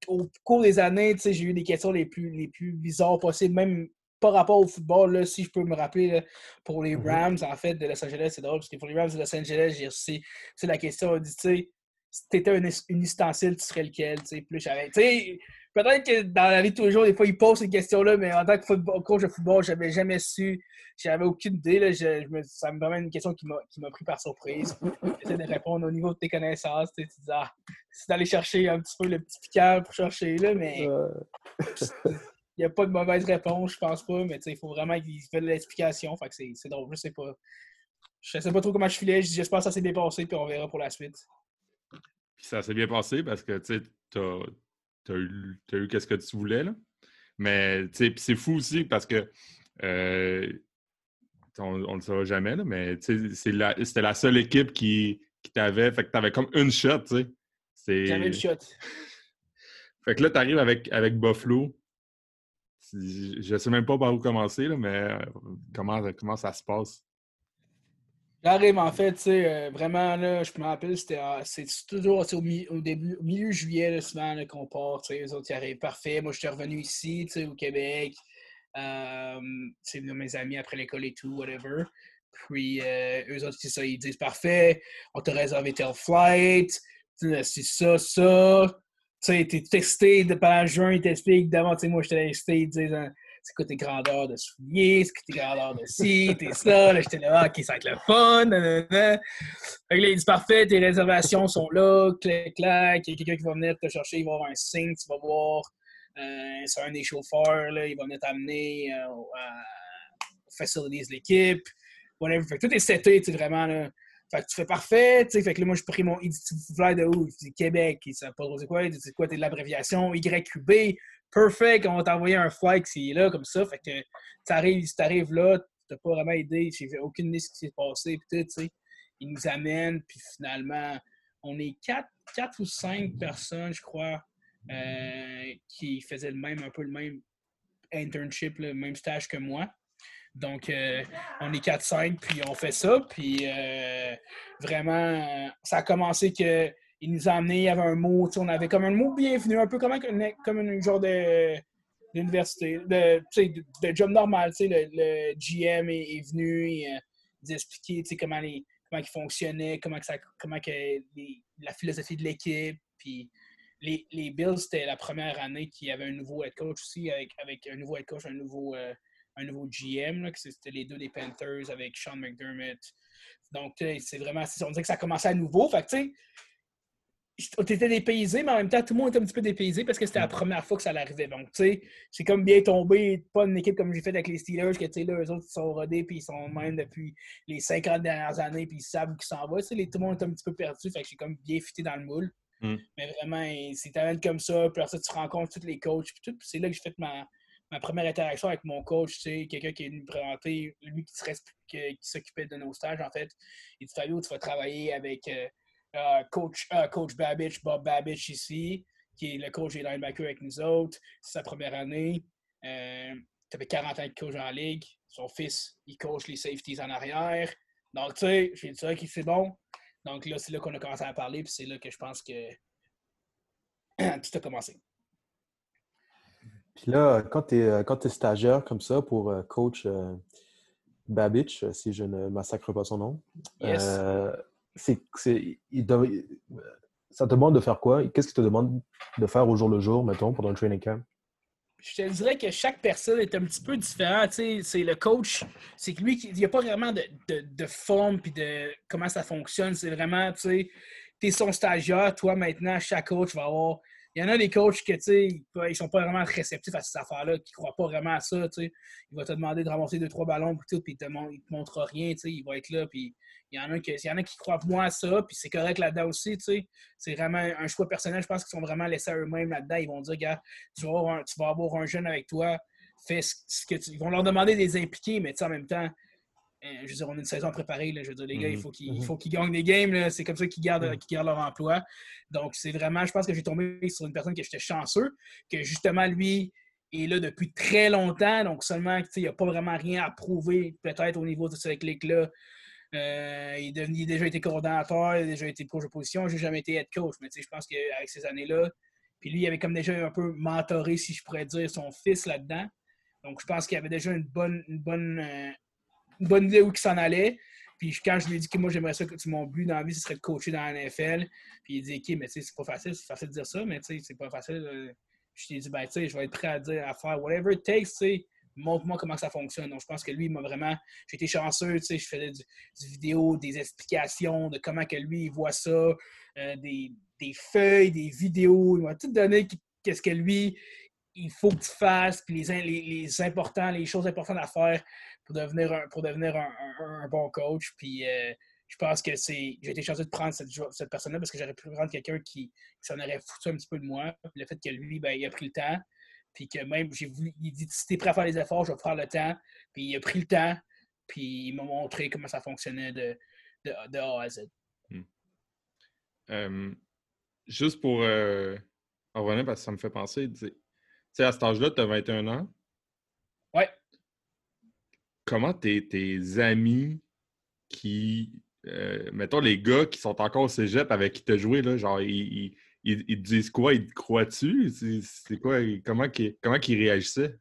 au cours des années, j'ai eu des questions les plus, les plus bizarres possibles, même par rapport au football, là, si je peux me rappeler, pour les mm-hmm. Rams, en fait, de Los Angeles, c'est drôle, parce que pour les Rams de Los Angeles, j'ai reçu, la question, on dit, tu sais, si tu étais un, ustensile, tu serais lequel, tu sais, plus j'avais, tu sais, peut-être que dans la vie de tous les jours, des fois, ils posent ces questions-là, mais en tant que football, coach de football, j'avais jamais su, j'avais aucune idée, là, je, me, ça me vraiment une question qui m'a pris par surprise. J'essaie de répondre au niveau de tes connaissances, tu dis, ah, c'est d'aller chercher un petit peu le petit piquant pour chercher, là, mais il n'y a pas de mauvaise réponse, je pense pas, mais il faut vraiment qu'il fasse l'explication. Fait que c'est drôle, je sais pas. Je sais pas trop comment je filais, j'espère que ça s'est bien passé, puis on verra pour la suite. Puis ça s'est bien passé parce que tu as, as, eu, as eu qu'est-ce que tu voulais, là. Mais c'est fou aussi parce que euh, on ne le saura jamais, là, mais c'était la, seule équipe qui, qui t'avait. Fait que tu avais comme une shot, tu sais. J'avais une shot. fait que là, tu arrives avec, avec Buffalo je ne sais même pas par où commencer, là, mais euh, comment, comment ça se passe? J'arrive en fait, tu sais, euh, vraiment, là, je me rappelle, c'était c'est toujours au, au, début, au milieu juillet, là, souvent, qu'on part, tu sais, les autres, ils arrivent parfait. Moi, je suis revenu ici, tu sais, au Québec. Euh, c'est mes amis après l'école et tout, whatever. Puis, euh, eux autres, ça, ils disent parfait, on te réservé tel flight, c'est ça, ça tu sais, t'es testé de juin, ils t'expliquent d'avant, tu sais, moi, j'étais testé, ils disent, hein, c'est quoi tes grandeurs de souliers, c'est quoi tes grandeurs de ci, t'es ça, là, j'étais là, ok, ça va être le fun, nanana. Fait que là, ils disent, parfait, tes réservations sont là, clac, clac, il y a quelqu'un qui va venir te chercher, il va avoir un signe, tu vas voir, euh, c'est un des chauffeurs, là, il va venir t'amener euh, aux facilities de l'équipe, whatever. Fait que tout est seté, tu vraiment, là. Fait que tu fais parfait, tu sais. Fait que là, moi, j'ai pris mon. Il dit, de où? Il dit Québec. Il sait pas trop c'est quoi. Il dit, c'est quoi? T'es de l'abréviation YQB. Perfect. On va t'envoyer un flight qui est là, comme ça. Fait que tu arrives, tu arrives là, t'as pas vraiment idée. J'ai aucune idée de ce qui s'est passé. Puis tu sais. Il nous amène, puis finalement, on est quatre, quatre ou cinq personnes, je crois, euh, qui faisaient le même, un peu le même internship, le même stage que moi. Donc, euh, on est 4-5, puis on fait ça. Puis, euh, vraiment, ça a commencé que il nous a amené, il y avait un mot, on avait comme un mot bienvenu, un peu comme un, comme un genre de d'université, de, de, job normal. Le, le GM est, venu, il, a expliqué comment, les, comment il fonctionnait, comment, ça, comment que la philosophie de l'équipe. Puis les, les Bills, c'était la première année qu'il y avait un nouveau head coach aussi, avec, avec un nouveau head coach, un nouveau euh, un nouveau GM, que c'était les deux des Panthers avec Sean McDermott. Donc, c'est vraiment, on dirait que ça commençait à nouveau. Fait tu sais, on était dépaysé, mais en même temps, tout le monde était un petit peu dépaysé parce que c'était la première fois que ça l'arrivait. Donc, tu sais, c'est comme bien tombé, pas une équipe comme j'ai fait avec les Steelers, que, tu sais, là, eux autres, ils sont rodés, puis ils sont même depuis les 50 dernières années, puis ils savent où ils s'en vont. Tu sais, tout le monde est un petit peu perdu, fait que j'ai comme bien fité dans le moule. Mm. Mais vraiment, c'est tellement comme ça, puis après ça, tu rencontres tous les coachs, puis tout, puis c'est là que j'ai fait ma, ma première interaction avec mon coach, c'est quelqu'un qui est venu me présenter, lui qui, s'occupait de nos stages, en fait. Il dit Fabio, tu vas travailler avec euh, euh, coach, euh, coach Babich, Bob Babich ici, qui est le coach des linebackers avec nous autres. C'est sa première année. tu avais 40 ans de coach en ligue. Son fils, il coach les safeties en arrière. Donc, tu sais, j'ai dit ça, c'est bon. Donc là, c'est là qu'on a commencé à parler, puis c'est là que je pense que tout a commencé. Puis là, quand tu es, es, stagiaire comme ça pour euh, coach euh, Babich, si je ne massacre pas son nom, euh, c'est, ça te demande de faire quoi? Qu'est-ce qu'il te demande de faire au jour le jour, mettons, pendant le training camp? je te dirais que chaque personne est un petit peu différente. C'est le coach, c'est que lui, il n'y a pas vraiment de, de, forme puis de comment ça fonctionne. C'est vraiment, tu sais, tu es son stagiaire, toi maintenant, chaque coach va avoir. Il y en a des coachs qui, ils sont pas vraiment réceptifs à cette affaire-là, qui ne croient pas vraiment à ça, tu sais. Il va te demander de ramasser deux, trois ballons, puis tout, puis il ne te, montre rien, tu sais. Il va être là, puis il y en a qui, y en a qui croient moins à ça, puis c'est correct là-dedans aussi. C'est vraiment un choix personnel. Je pense qu'ils sont vraiment laissés à eux-mêmes là-dedans. Ils vont dire, gars, tu vas, avoir un, tu vas avoir un jeune avec toi, fais ce que tu... Ils vont leur demander de les impliquer, mais en même temps, je veux dire, on a une saison préparée. Là, je veux dire, les gars, il mhm. faut qu'ils mhm. qu gagnent des games. C'est comme ça qu'ils gardent, mhm. gardent, leur emploi. Donc, c'est vraiment, je pense que j'ai tombé sur une personne que j'étais chanceux, que justement, lui, est là depuis très longtemps. Donc, seulement, il n'y a pas vraiment rien à prouver, peut-être au niveau de ce clic-là. Euh, il, a déjà été coordonnateur, il a déjà été coach de position, j'ai jamais été head coach, mais je pense qu'avec ces années-là, puis lui, il avait comme déjà un peu mentoré, si je pourrais dire, son fils là-dedans. Donc, je pense qu'il avait déjà une bonne, une bonne, euh, une bonne idée où il s'en allait. Puis quand je lui ai dit que moi, j'aimerais ça, que mon but dans la vie, ce serait de coacher dans la NFL. Puis il dit, OK, mais tu sais, c'est pas facile, c'est facile de dire ça, mais tu sais, c'est pas facile. Euh. Je lui ai dit, ben, tu sais, je vais être prêt à dire, à faire whatever it takes, tu sais montre-moi comment ça fonctionne. Donc, je pense que lui, il m'a vraiment. J'ai été chanceux, tu sais, je faisais du, vidéo, des explications de comment que lui, il voit ça, euh, des, feuilles, des vidéos. Il m'a tout donné qu'est-ce que lui, il faut que tu fasses, puis les, les, importants, les choses importantes à faire pour devenir un, pour devenir un, bon coach. Puis euh, je pense que c'est. J'ai été chanceux de prendre cette, cette personne-là parce que j'aurais pu prendre quelqu'un qui, s'en aurait foutu un petit peu de moi. le fait que lui, ben, il a pris le temps. Puis que même, j'ai voulu, il dit si t'es prêt à faire les efforts, je vais faire le temps. Puis il a pris le temps, puis il m'a montré comment ça fonctionnait de, de, A à Z. Hmm. juste pour euh, en revenir, parce que ça me fait penser, tu sais, à cet âge-là, tu as 21 ans. Comment tes, tes amis qui, euh, mettons les gars qui sont encore au cégep avec qui tu as joué, là, genre, ils ils, te disent quoi? Ils te croient-tu? C'est quoi? Comment ils comment réagissaient?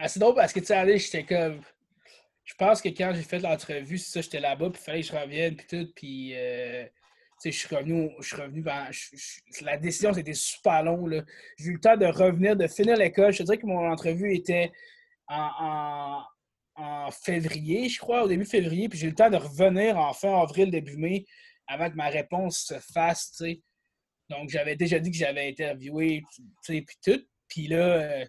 Ah, c'est drôle parce que, tu sais, j'étais comme. Je pense que quand j'ai fait l'entrevue, c'est ça, j'étais là-bas, puis il fallait que je revienne, puis tout, puis. Euh, je suis revenu, je suis revenu ben, la décision, c'était super long. J'ai eu le temps de revenir, de finir l'école. Je te dirais que mon entrevue était en, en, février, je crois, au début février, puis j'ai eu le temps de revenir en fin avril, début mai, avant que ma réponse se fasse, tu sais. Donc, j'avais déjà dit que j'avais interviewé, tu sais, puis tout. Puis là, euh,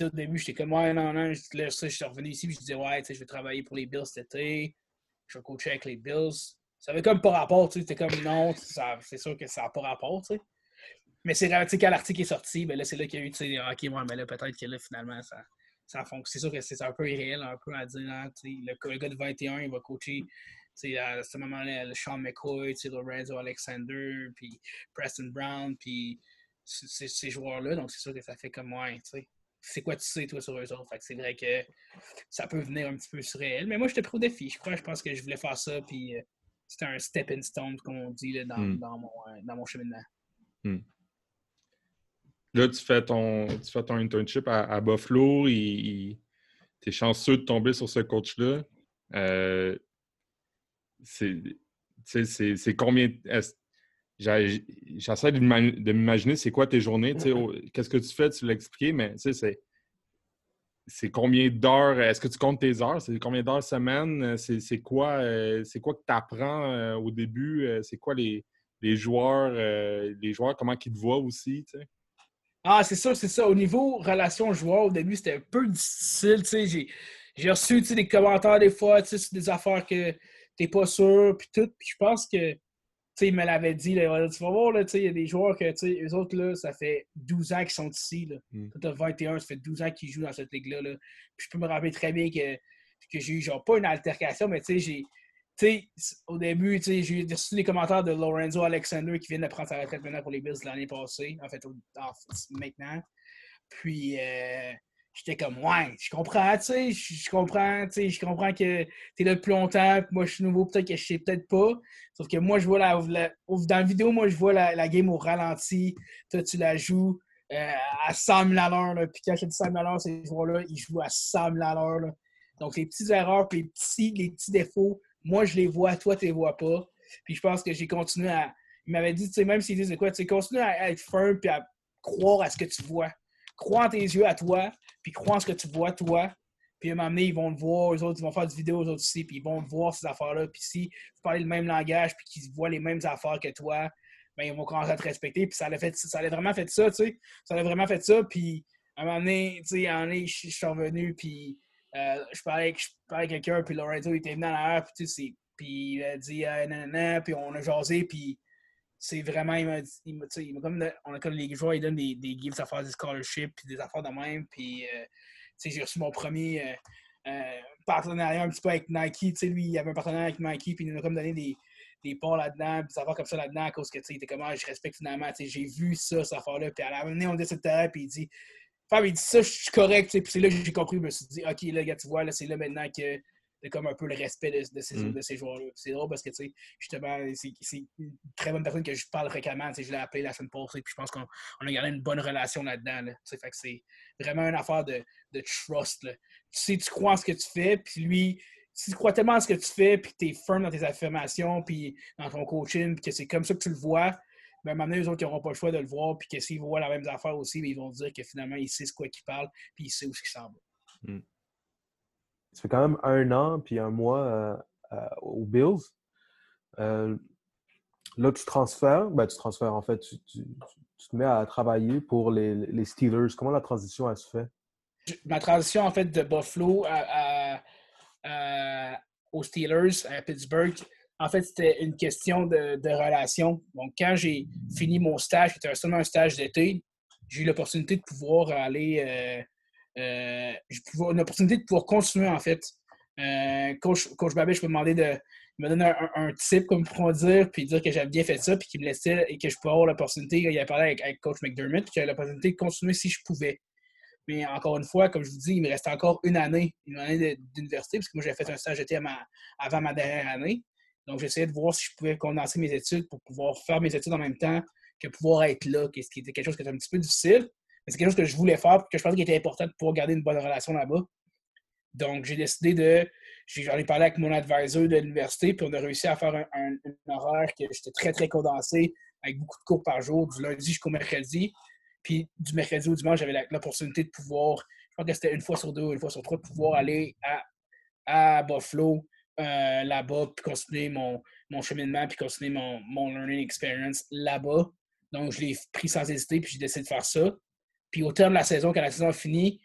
au début, j'étais comme, ouais, non, non. Là, je suis revenu ici, puis je disais, ouais, tu sais, je vais travailler pour les Bills cet été. Je vais coacher avec les Bills. Ça avait comme pas rapport, tu sais. C'était comme, non, c'est sûr que ça n'a pas rapport, tu sais. Mais c'est quand l'article est sorti, ben là, c'est là qu'il y a eu, tu sais, OK, ouais, mais là, peut-être que là, finalement, ça, ça fonctionne. C'est sûr que c'est un peu irréel, un peu à dire, hein, le, le, gars de 21, il va coacher à ce moment-là, Sean McCoy, Lorenzo Alexander, puis Preston Brown, puis ces joueurs-là. Donc, c'est sûr que ça fait comme moi, tu sais. C'est quoi tu sais, toi, sur eux autres? Fait que c'est vrai que ça peut venir un petit peu surréel. Mais moi, j'étais pris au défi. Je crois, je pense que je voulais faire ça, puis euh, c'était un stepping stone, comme on dit, là, dans, hmm. dans, mon, euh, dans, mon, cheminement. Hmm. Là, tu fais ton, tu fais ton internship à, Buffalo. Tu es chanceux de tomber sur ce coach-là. Euh, c'est combien. J'essaie de m'imaginer c'est quoi tes journées. Qu'est-ce que tu fais, tu l'as expliqué, mais c'est. C'est combien d'heures? Est-ce que tu comptes tes heures? C'est combien d'heures semaine? C'est quoi, euh, quoi que tu apprends euh, au début? C'est quoi les, les joueurs, les joueurs, comment ils te voient aussi? Ah, c'est ça, c'est ça. Au niveau relation joueur, au début, c'était un peu difficile. J'ai reçu des commentaires des fois sur des affaires que t'es pas sûr, puis tout. Puis je pense que, tu sais, il me l'avait dit, là, tu vas voir, là, tu sais, il y a des joueurs que, tu sais, eux autres, là, ça fait 12 ans qu'ils sont ici, là. Mm. T'as 21, ça fait 12 ans qu'ils jouent dans cette ligue-là, là. Puis je peux me rappeler très bien que, que j'ai eu, genre, pas une altercation, mais tu sais, j'ai... Sais, au début, j'ai reçu des commentaires de Lorenzo Alexander qui vient de prendre sa retraite maintenant pour les Bills l'année passée, en fait, maintenant. Puis, euh, j'étais comme, ouais, je comprends, tu sais, je comprends, tu sais, je comprends que tu es là depuis longtemps, moi je suis nouveau, peut-être que je sais peut-être pas. Sauf que moi, je vois la, dans la vidéo, moi, je vois la, game au ralenti. Toi, tu la joues euh, à 100 000 à l'heure. Puis quand je dis 100 000 à l'heure, ces joueurs-là, ils jouent à 100 000 à l'heure. Donc, les petites erreurs, puis les petits, les petits défauts, moi, je les vois, toi, tu les vois pas. Puis je pense que j'ai continué à. Il m'avait dit, tu sais, même s'il disait quoi, tu sais, continue à être firm puis à croire à ce que tu vois. crois en tes yeux à toi, puis crois en ce que tu vois, toi. Puis à un moment donné, ils vont le voir, eux autres, ils vont faire des vidéos, eux autres aussi, puis ils vont voir ces affaires-là. Puis si vous parlez le même langage, puis qu'ils voient les mêmes affaires que toi, ben, ils vont commencer à te respecter. Puis ça a, fait, ça vraiment fait ça, tu sais. Ça a vraiment fait ça. Puis à un moment donné, tu sais, je suis revenu, puis euh, je parlais avec, quelqu'un, puis Lorenzo il était venu dans l'air, puis tu puis il a dit euh, nanana, puis on a jasé, puis c'est vraiment, il m'a il comme, on a comme les joueurs, ils donnent des, des gifts à faire des scholarships, puis des affaires de même, puis euh, tu sais, j'ai reçu mon premier partenariat un petit peu avec Nike, tu sais, lui, il avait un partenariat avec Nike, puis il nous a comme donné des, des parts là-dedans, puis des affaires comme ça là-dedans, à cause que, tu sais, il était comme, ah, je respecte finalement, tu sais, j'ai vu ça, cette affaire-là, puis à la fin, on dit sur le puis il dit, Fab, il dit ça, je suis correct. Puis c'est là que j'ai compris. Je me suis dit, OK, là, gars, tu vois, là, c'est là maintenant que c'est comme un peu le respect de, ces, mm. ces joueurs-là. C'est drôle parce que, tu sais, justement, c'est une très bonne personne que je parle fréquemment. Tu sais, je l'ai appelé la semaine passée, puis je pense qu'on a gardé une bonne relation là-dedans. Là. Tu sais, fait que c'est vraiment une affaire de, de trust. Là. Tu sais, tu crois en ce que tu fais, puis lui, si tu crois tellement en ce que tu fais, puis tu es firm dans tes affirmations, puis dans ton coaching, puis que c'est comme ça que tu le vois, ben, maintenant, eux autres, ils n'auront pas le choix de le voir, puis que s'ils voient la même affaire aussi, ben, ils vont dire que finalement, il sait ce quoi qu'il parle, puis il sait où il s'en va. Hmm. Ça fait quand même un an, puis un mois euh, euh, aux Bills. Euh, là, tu transfères, ben, tu transfères, en fait, tu, te mets à travailler pour les, Steelers. Comment la transition, elle se fait? Ma transition, en fait, de Buffalo aux Steelers, à Pittsburgh, en fait, c'était une question de, relation. Donc, quand j'ai fini mon stage, qui était seulement un stage d'été, j'ai eu l'opportunité de pouvoir aller. Euh, euh une opportunité de pouvoir continuer, en fait. Euh, coach, coach Babé, je peux demander de me donner un, un, type, comme pour dire, puis dire que j'avais bien fait ça, puis qu'il me laissait et que je pouvais avoir l'opportunité. Il a parlé avec, coach McDermott, que j'avais l'opportunité de continuer si je pouvais. Mais encore une fois, comme je vous dis, il me restait encore une année, une année d'université, parce que moi, j'avais fait un stage d'été avant ma dernière année. Donc, j'essayais de voir si je pouvais condenser mes études pour pouvoir faire mes études en même temps que pouvoir être là, ce qui était quelque chose qui était un petit peu difficile. Mais c'est quelque chose que je voulais faire que je pensais qu'il était important de pouvoir garder une bonne relation là-bas. Donc, j'ai décidé de. J'en ai parlé avec mon advisor de l'université, puis on a réussi à faire un, horaire que j'étais très, très condensé, avec beaucoup de cours par jour, du lundi jusqu'au mercredi. Puis du mercredi au dimanche, j'avais l'opportunité de pouvoir, je crois que c'était une fois sur deux ou une fois sur trois, de pouvoir aller à, à Buffalo, euh, là-bas, puis continuer mon, mon, cheminement, puis continuer mon, mon learning experience là-bas. Donc, je l'ai pris sans hésiter, puis j'ai décidé de faire ça. Puis au terme de la saison, quand la saison a fini,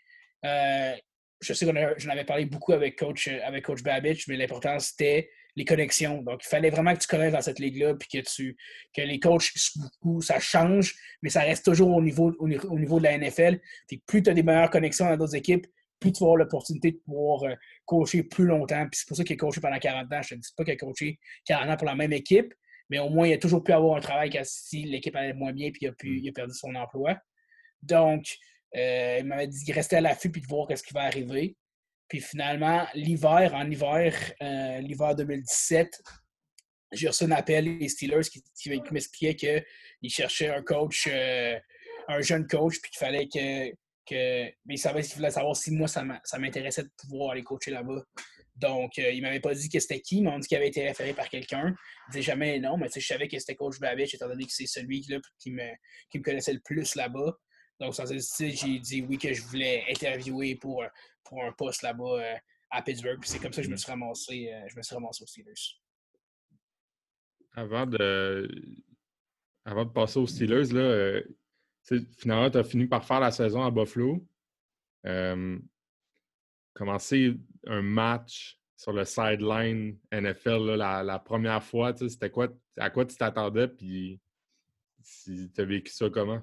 euh, je sais que j'en avais parlé beaucoup avec coach, avec coach Babich, mais l'important, c'était les connexions. Donc, il fallait vraiment que tu connaisses dans cette ligue-là, puis que, tu, que les coachs, beaucoup, ça change, mais ça reste toujours au niveau, au, niveau de la NFL. Puis plus tu as des meilleures connexions dans d'autres équipes, plus tu vas avoir l'opportunité de pouvoir euh, coacher plus longtemps. Puis c'est pour ça qu'il a coaché pendant 40 ans. Je ne dis pas qu'il a coaché 40 ans pour la même équipe, mais au moins, il a toujours pu avoir un travail si l'équipe allait moins bien puis il a, pu, il a perdu son emploi. Donc, euh, il m'avait dit qu'il restait à l'affût puis de voir ce qui va arriver. Puis finalement, l'hiver, en hiver, euh, l'hiver 2017, j'ai reçu un appel des Steelers qui, qui, m'expliquait qu'ils cherchaient un coach, un jeune coach, puis qu'il fallait que mais il savait qu'il voulait savoir si moi, ça m'intéressait de pouvoir aller coacher là-bas. Donc, il euh, il m'avait pas dit que c'était qui, il m'a dit qu'il avait été référé par quelqu'un. Il disait jamais non, mais je savais que c'était coach Babich, étant donné que c'est celui qui, me, connaissait le plus là-bas. Donc, sans hésiter, j'ai dit oui que je voulais interviewer pour, pour un poste là-bas euh, à Pittsburgh. c'est comme ça que je me suis ramassé, euh, je me suis aux Steelers. Avant de, avant de passer aux Steelers, là, finalement, tu as fini par faire la saison à Buffalo. commencer un match sur le sideline NFL la, première fois, c'était quoi? À quoi tu t'attendais? Puis si tu as vécu ça comment?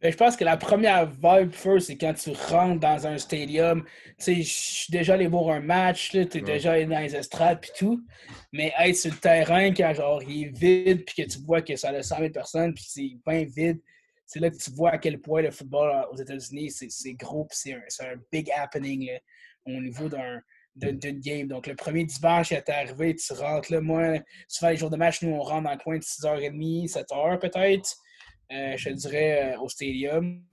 Ben, je pense que la première vibe first, c'est quand tu rentres dans un stadium. je suis déjà allé voir un match, tu es déjà allé dans les estrades puis tout. Mais être sur le terrain quand genre il est vide puis que tu vois que ça a 100 000 personnes puis c'est bien vide, c'est là que tu vois à quel point le football euh, aux États-Unis, c'est gros, c'est un, un, big happening au niveau d'un d'une game. Donc, le premier dimanche, il est arrivé, tu rentres là. Moi, souvent, les jours de match, nous, on rentre dans le coin de 6h30, 7h peut-être, euh, je dirais, euh, au stadium.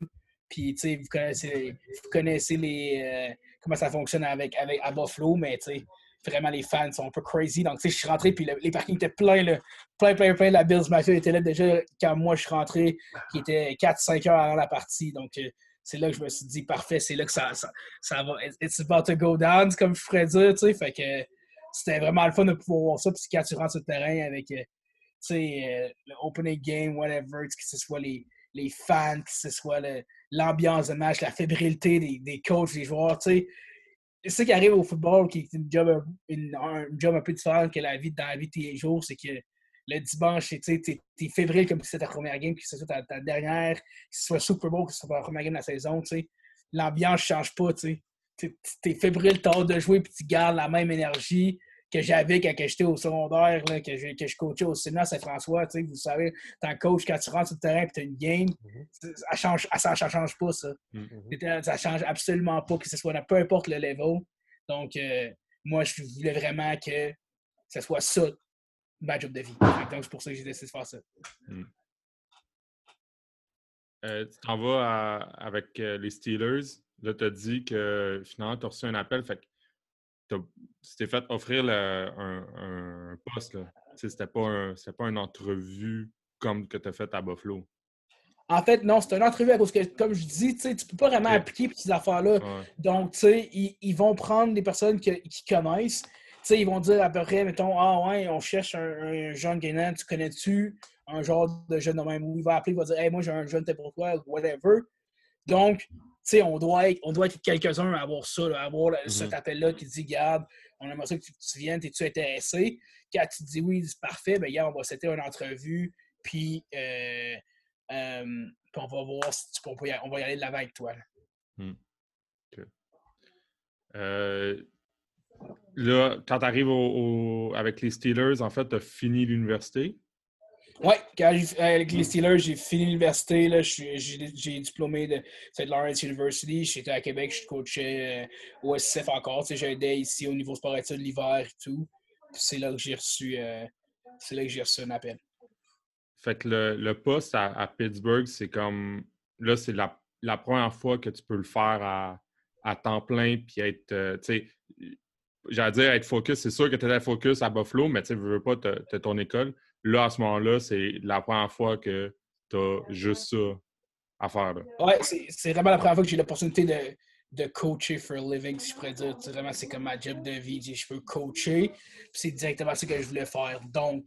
Puis, tu sais, vous connaissez, vous connaissez les, comment ça fonctionne avec, avec, à Buffalo, mais tu sais, vraiment les fans sont un peu crazy. Donc, tu sais, je suis rentré, puis les parkings étaient pleins, là, plein, plein, plein. La Bills Mafia était là déjà quand moi je suis rentré, qui était 4-5 heures avant la partie. Donc, euh, c'est là que je me suis dit, parfait, c'est là que ça, ça, va. It's about to go down, comme je ferais dire, tu sais. Fait que c'était vraiment le fun de pouvoir voir ça. Puis quand tu rentres sur le terrain avec, euh, tu sais, euh, le opening game, whatever, que ce soit les, les fans, que ce soit l'ambiance de match, la fébrilité des, des coachs, des joueurs, tu sais. C'est ça qui arrive au football, qui est un job un peu différent que la vie dans la vie de tous les jours, c'est que le dimanche, tu es, fébrile comme si c'était ta première game, que ce soit ta, dernière, que ce soit Super Bowl, que ce soit ta première game de la saison, l'ambiance ne change pas. Tu es fébrile, tu as de jouer, puis tu gardes la même énergie que j'avais quand j'étais au secondaire, là, que, je, que je coachais au Sénat Saint-François. Vous savez, tu un coach, quand tu rentres sur le terrain et tu as une game, mm-hmm. ça ne change, pas, ça. Mm-hmm. Ça change absolument pas, que ce soit peu importe le level. Donc, euh, moi, je voulais vraiment que ce soit ça match de vie. Donc, c'est pour ça que j'ai décidé de faire ça. Hmm. Euh, tu t'en vas avec euh, les Steelers. Là, tu as dit que finalement, tu as reçu un appel. Fait tu t'es fait offrir un, un, poste. C'était pas, un, pas une entrevue comme que tu as fait à Buffalo. En fait, non, c'est une entrevue parce que, comme je dis, tu ne peux pas vraiment appliquer ces affaires-là. Donc, tu sais, ils, vont prendre des personnes qui connaissent sais, ils vont dire à peu près, mettons, ah ouais, on cherche un, jeune gagnant, tu connais-tu? Un genre de jeune de même? Ou il va appeler, il va dire, hey, moi j'ai un jeune t'es pour toi, whatever. Donc, tu sais, on doit être, on doit être quelques-uns à avoir ça, à avoir cet appel-là qui dit, garde, on aimerait ça que tu, viennes, es-tu intéressé? Quand tu dis oui, c'est parfait, ben, regarde, on va c'était une entrevue, puis, euh, euh, puis on va voir si tu, on, y, on va y aller de l'avant avec toi. Mm. Euh, Là, quand tu arrives avec les Steelers, en fait, tu as fini l'université? Oui, avec les Steelers, j'ai fini l'université. J'ai diplômé de St. Lawrence University. J'étais à Québec, je coachais euh, au SCF encore. J'aidais ici au niveau sport de l'hiver et tout. C'est là que j'ai reçu, euh, là que j'ai reçu un appel. Fait que le, poste à, Pittsburgh, c'est comme. Là, c'est la, la, première fois que tu peux le faire à, à temps plein puis être. Euh, j'allais dire être focus, c'est sûr que tu étais focus à Buffalo, mais tu ne veux pas, tu ton école. Là, à ce moment-là, c'est la première fois que tu as juste ça à faire. Oui, c'est vraiment la première fois que j'ai l'opportunité de, coacher for a living, si je pourrais dire. Vraiment, c'est comme ma job de vie. Je peux coacher. C'est directement ce que je voulais faire. Donc,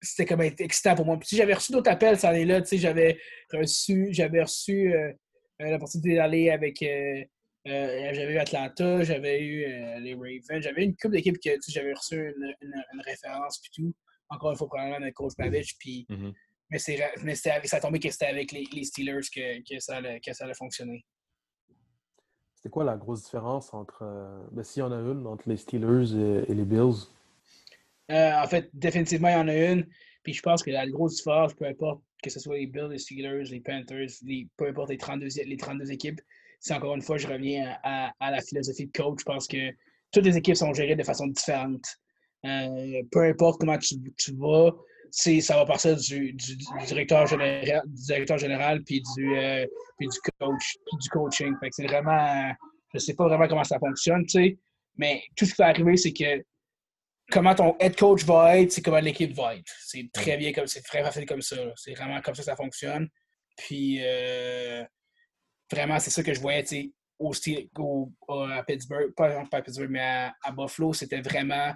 c'était comme excitant pour moi. Puis j'avais reçu d'autres appels ça année-là. J'avais reçu, j'avais reçu euh, l'opportunité d'aller avec. Euh, euh, j'avais eu Atlanta, j'avais eu euh, les Ravens, j'avais une couple d'équipes que j'avais reçu une, une, référence puis tout. Encore une fois, probablement de coach Pavich. Puis, mm-hmm. Mais, ça a tombé que c'était avec les, les Steelers que, que, ça allait, que ça allait fonctionner. C'était quoi la grosse différence entre, euh, ben, s'il y en a une, entre les Steelers et, les Bills? en fait, définitivement, il y en a une. Puis je pense que la grosse différence, peu importe que ce soit les Bills, les Steelers, les Panthers, peu importe les 32, les 32 équipes, c'est encore une fois, je reviens à, la philosophie de coach. Je pense que toutes les équipes sont gérées de façon différente. Euh, peu importe comment tu, vas, ça va partir du, directeur général, du directeur général puis du, euh, du coach, du coaching. c'est vraiment, je sais pas vraiment comment ça fonctionne, mais tout ce qui va arriver, c'est que comment ton head coach va être, c'est comment l'équipe va être. C'est très bien comme c'est très facile comme ça. C'est vraiment comme ça que ça fonctionne. Puis euh, vraiment, c'est ça que je voyais au, au, à Pittsburgh, pas à Pittsburgh, mais à, Buffalo, c'était vraiment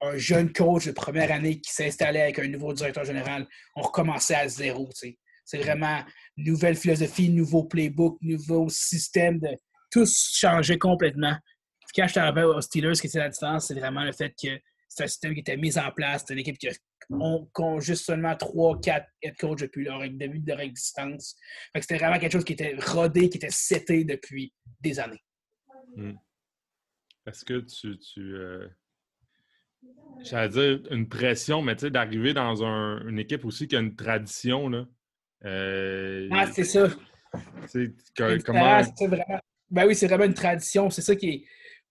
un jeune coach de première année qui s'installait avec un nouveau directeur général. On recommençait à zéro. C'est vraiment nouvelle philosophie, nouveau playbook, nouveau système. De, tout changeait complètement. Quand je arrivé aux Steelers, ce qui était la différence, c'est vraiment le fait que c'est un système qui était mis en place. C'est une équipe qui a, juste seulement 3-4 head coachs depuis leur début de leur existence. C'était vraiment quelque chose qui était rodé, qui était seté depuis des années. Hmm. Est-ce que tu. tu euh, J'allais dire une pression, mais tu sais, d'arriver dans une équipe aussi qui a une tradition. Là. Euh, ah, c'est ça. comment... Vraiment... Ben oui, c'est vraiment une tradition. C'est ça qui est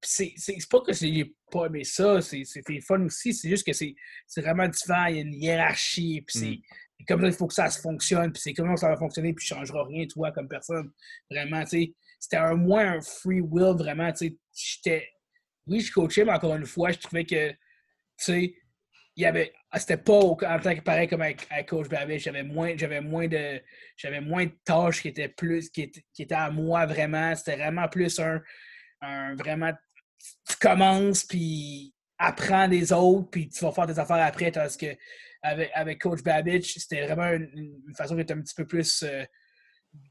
c'est pas que j'ai pas aimé ça, c'était fun aussi, c'est juste que c'est vraiment différent, il y a une hiérarchie, puis c'est mm. comme ça, il faut que ça se fonctionne, puis c'est comment ça va fonctionner, puis ne changera rien, toi, comme personne. Vraiment, tu sais, c'était un moins un free will, vraiment, tu sais, j'étais... Oui, je coachais, mais encore une fois, je trouvais que, tu sais, il y avait ah, c'était pas en tant que pareil comme avec, coach Babbage j'avais moins j'avais moins de j'avais moins de tâches qui étaient plus qui étaient, à moi vraiment. C'était vraiment plus un, un vraiment tu commences puis apprends des autres puis tu vas faire des affaires après parce que avec, avec coach Babbage c'était vraiment une, façon qui était un petit peu plus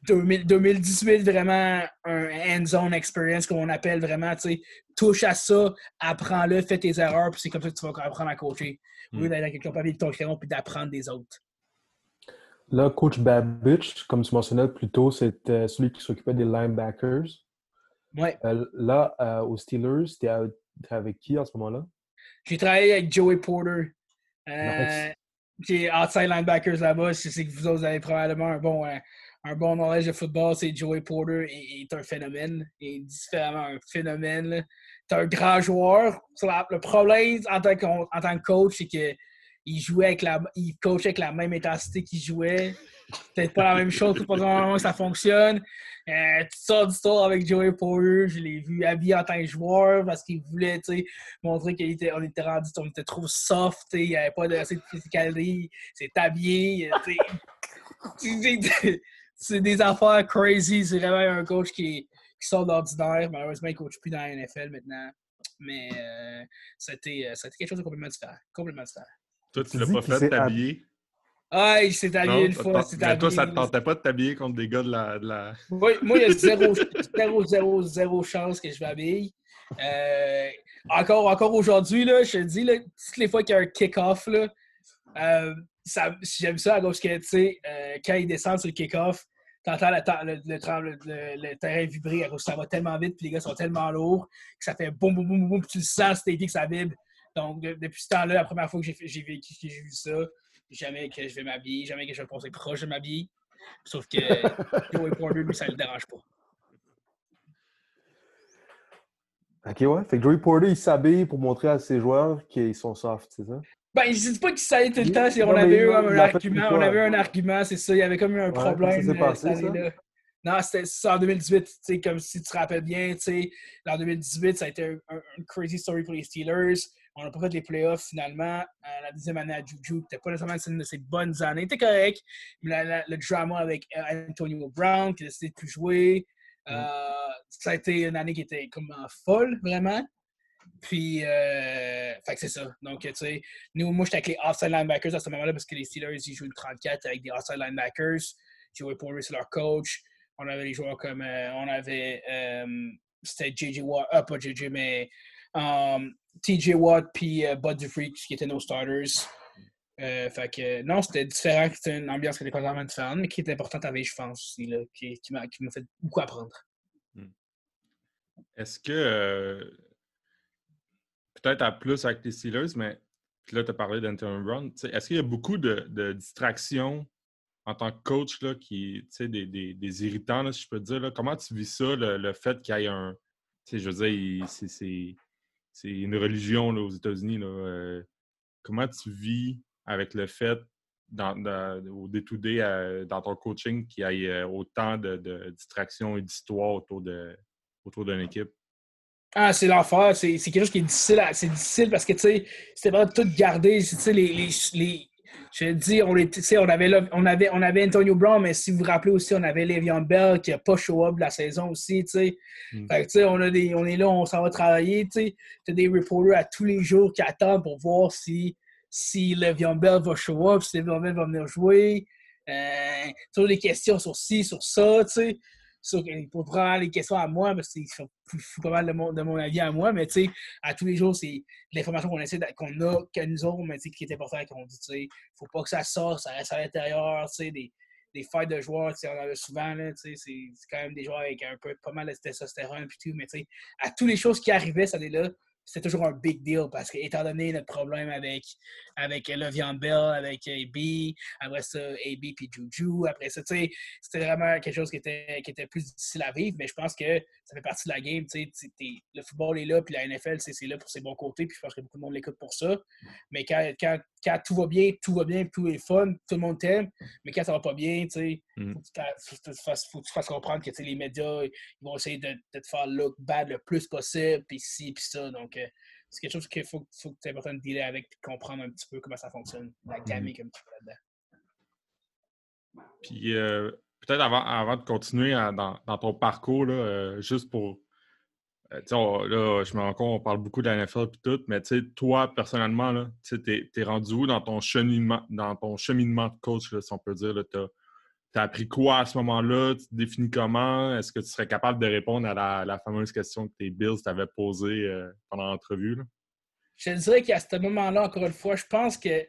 2018, vraiment un hands-on experience, comme on appelle vraiment, tu sais, touche à ça, apprends-le, fais tes erreurs, puis c'est comme ça que tu vas apprendre à coacher. Mm. Oui, d'aller avec ton papier de ton crayon, puis d'apprendre des autres. Là, coach Babich, comme tu mentionnais plus tôt, c'était celui qui s'occupait des linebackers. Ouais. Euh, là, euh, aux Steelers, tu avec qui en ce moment-là? J'ai travaillé avec Joey Porter. Euh, Qui est outside linebackers là-bas. Je sais que vous autres avez probablement un bon, un bon knowledge de football, c'est Joey Porter est, est, un phénomène. Il est différemment un phénomène. C'est un grand joueur. Le problème en tant que, en tant que coach, c'est qu'il jouait avec la, il coachait avec la même intensité qu'il jouait. Peut-être pas la même chose, tout pas ça fonctionne. Euh, toutes sortes d'histoires avec Joey Porter. Je l'ai vu habillé en tant que joueur parce qu'il voulait montrer qu'on était, on était rendu, on était trop soft, il n'y avait pas de, assez de physicalité. C'est habillé c'est des affaires crazy. C'est vraiment un coach qui, qui sort d'ordinaire. Malheureusement, il ne coach plus dans la NFL maintenant. Mais euh, euh, c'était quelque chose de complètement différent. Complètement différent. Toi, tu l'as pas fait t'habiller? Ah, il s'est habillé une fois. Mais toi, ça ne te tentait pas de t'habiller contre des gars de la. De la... moi, il y a zéro, zéro, zéro, zéro chance que je m'habille. Euh, encore encore aujourd'hui, je te dis, là, toutes les fois qu'il y a un kick-off, euh, j'aime ça à gauche que, tu sais, euh, quand il descend sur le kick-off, t'entends le, le, le, terrain vibrer à cause que ça va tellement vite, puis les gars sont tellement lourds, que ça fait boum, boum, boum, boum, puis tu le sens, c'était que ça vibre. Donc, depuis ce temps-là, la première fois que j'ai vécu, j'ai vu ça, jamais que je vais m'habiller, jamais que je vais penser proche de m'habiller. Sauf que Joey Porter, lui, ça ne le dérange pas. Ok, ouais. Fait que Joey Porter, il s'habille pour montrer à ses joueurs qu'ils sont soft, c'est ça? Ben, je dis pas qu'il s'allait tout le temps. On avait eu un argument, on avait un argument, c'est ça. Il y avait comme eu un problème. Euh, passé, ça? Non, c'était en 2018, comme si tu te rappelles bien, en 2018, ça a été un, crazy story pour les Steelers. On n'a pas fait les playoffs finalement. Euh, la deuxième année à Juju, c'était pas nécessairement une de ses bonnes années. C'était correct, mais le drama avec euh, Antonio Brown qui a décidé de plus jouer, ça a été une année qui était comme folle, vraiment. Puis, euh, fait que c'est ça. Donc, tu sais, nous, moi, j'étais avec les outside linebackers à ce moment-là parce que les Steelers, ils jouent le 34 avec des outside linebackers. Joey Porter, c'est leur coach. On avait des joueurs comme, euh, on avait, euh, c'était JJ Watt, ah, pas JJ, mais um, TJ Watt puis Bud Freak qui étaient nos starters. fait que non, c'était différent, c'était une ambiance qui était complètement différente, mais qui était importante à vie, je pense, qui, qui m'a fait beaucoup apprendre. Hmm. Est-ce que peut-être à plus avec les Steelers, mais là, tu as parlé d'Anton Brown. Est-ce qu'il y a beaucoup de, distractions en tant que coach là, qui, des, des, des irritants, si je peux dire? Là? Comment tu vis ça, le, fait qu'il y ait un. Je veux dire, c'est une religion là, aux États-Unis. Euh, comment tu vis avec le fait, au day-to-day, euh, dans ton coaching, qu'il y ait euh, autant de, de distractions et d'histoires autour d'une autour équipe? Ah, c'est l'enfer. C'est quelque chose qui est difficile. C'est difficile parce que, tu sais, c'était vraiment tout garder. Tu sais, les, les, les, je dis, on, on, avait, on, avait, on avait Antonio Brown, mais si vous vous rappelez aussi, on avait Le'Veon Bell qui n'a pas show up la saison aussi, tu sais. Mm. Fait que, tu sais, on, a des, on est là, on s'en va travailler, tu sais. Tu as des reporters à tous les jours qui attendent pour voir si, si Le'Veon Bell va show up, si Le'Veon Bell va venir jouer. Euh, toutes les questions sur ci, sur ça, tu sais pour prendre les questions à moi, parce que c'est pas mal de mon, de mon, avis à moi, mais tu sais, à tous les jours, c'est l'information qu'on essaie qu'on a, que nous autres, mais qui est important, qu'on dit, tu sais, faut pas que ça sorte, ça reste à l'intérieur, tu sais, des, des fights de joueurs, tu sais, on en a souvent, là, tu sais, c'est quand même des joueurs avec un peu, pas mal de testostérone, puis tout, mais tu sais, à toutes les choses qui arrivaient cette année-là, c'était toujours un big deal parce que, étant donné notre problème avec, avec Le'Veon Bell, avec AB, après ça, AB puis Juju, après ça, tu sais, c'était vraiment quelque chose qui était, qui était plus difficile à vivre, mais je pense que ça fait partie de la game, tu sais, le football est là, puis la NFL, c'est là pour ses bons côtés, puis je pense que beaucoup de monde l'écoute pour ça, mais quand, quand, quand, tout va bien, tout va bien, tout est fun, tout le monde t'aime, mais quand ça va pas bien, tu sais, mm. faut, que tu fasses comprendre que, les médias, ils vont essayer de, de, te faire look bad le plus possible, puis ci, puis ça, donc c'est quelque chose qu'il faut, faut que tu aies important de dealer avec et de comprendre un petit peu comment ça fonctionne, la Mhm. dynamique un petit peu là-dedans. Puis euh, peut-être avant, avant de continuer à- dans, dans ton parcours, là, euh, juste pour. Euh, là, je me rends compte, on parle beaucoup de la NFL et tout, mais toi, personnellement, tu t'es rendu où dans ton cheminement, dans ton cheminement de coach, si on peut dire? Tu as appris quoi à ce moment-là? Tu te définis comment? Est-ce que tu serais capable de répondre à la, la fameuse question que tes Bills t'avaient posée euh, pendant l'entrevue? Je dirais qu'à ce moment-là, encore une fois, je pense que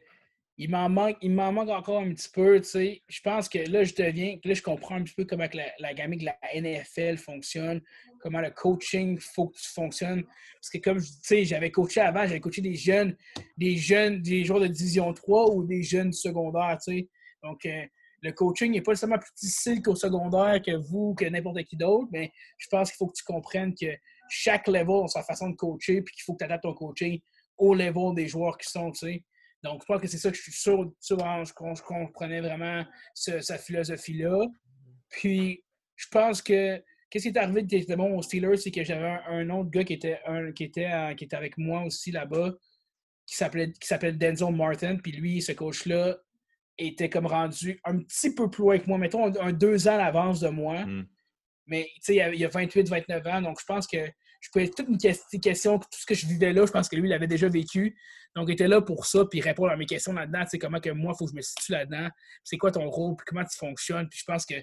il m'en manque, manque encore un petit peu. Je pense que là, je deviens, là, je comprends un petit peu comment la, la gamme de la NFL fonctionne, comment le coaching faut que tu fonctionnes. Parce que comme tu sais, j'avais coaché avant, j'avais coaché des jeunes, des jeunes, des joueurs de division 3 ou des jeunes secondaires, tu sais. Donc, euh, le coaching n'est pas nécessairement plus difficile qu'au secondaire que vous, que n'importe qui d'autre, mais je pense qu'il faut que tu comprennes que chaque level a sa façon de coacher, puis qu'il faut que tu adaptes ton coaching au level des joueurs qui sont, tu sais. Donc, je pense que c'est ça que je suis sûr, sûr je, je comprenais vraiment ce- cette philosophie-là. Puis, je pense que qu'est-ce qui est arrivé directement aux Steelers, c'est que j'avais un, un autre gars qui était, un, qui, était, euh, qui était avec moi aussi là-bas, qui s'appelle Denzel Martin. Puis lui, ce coach-là, était comme rendu un petit peu plus loin que moi, mettons un, un deux ans à l'avance de moi. Mm. Mais tu sais, il y a- il y a 28, 29 ans, donc je pense que je pouvais toute une ques- question, tout ce que je vivais là, je pense que lui, il avait déjà vécu. Donc, il était là pour ça, puis répondre à mes questions là-dedans. Tu sais, comment que moi, il faut que je me situe là-dedans. C'est quoi ton rôle, puis comment tu fonctionnes. Puis je pense que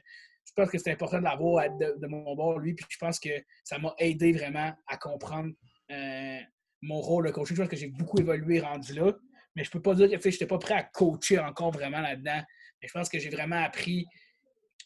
je pense que c'est important de l'avoir de, mon bord, lui. Puis je pense que ça m'a aidé vraiment à comprendre euh, mon rôle de coaching. Je pense que j'ai beaucoup évolué rendu là. Mais je peux pas dire que je n'étais pas prêt à coacher encore vraiment là-dedans. Mais je pense que j'ai vraiment appris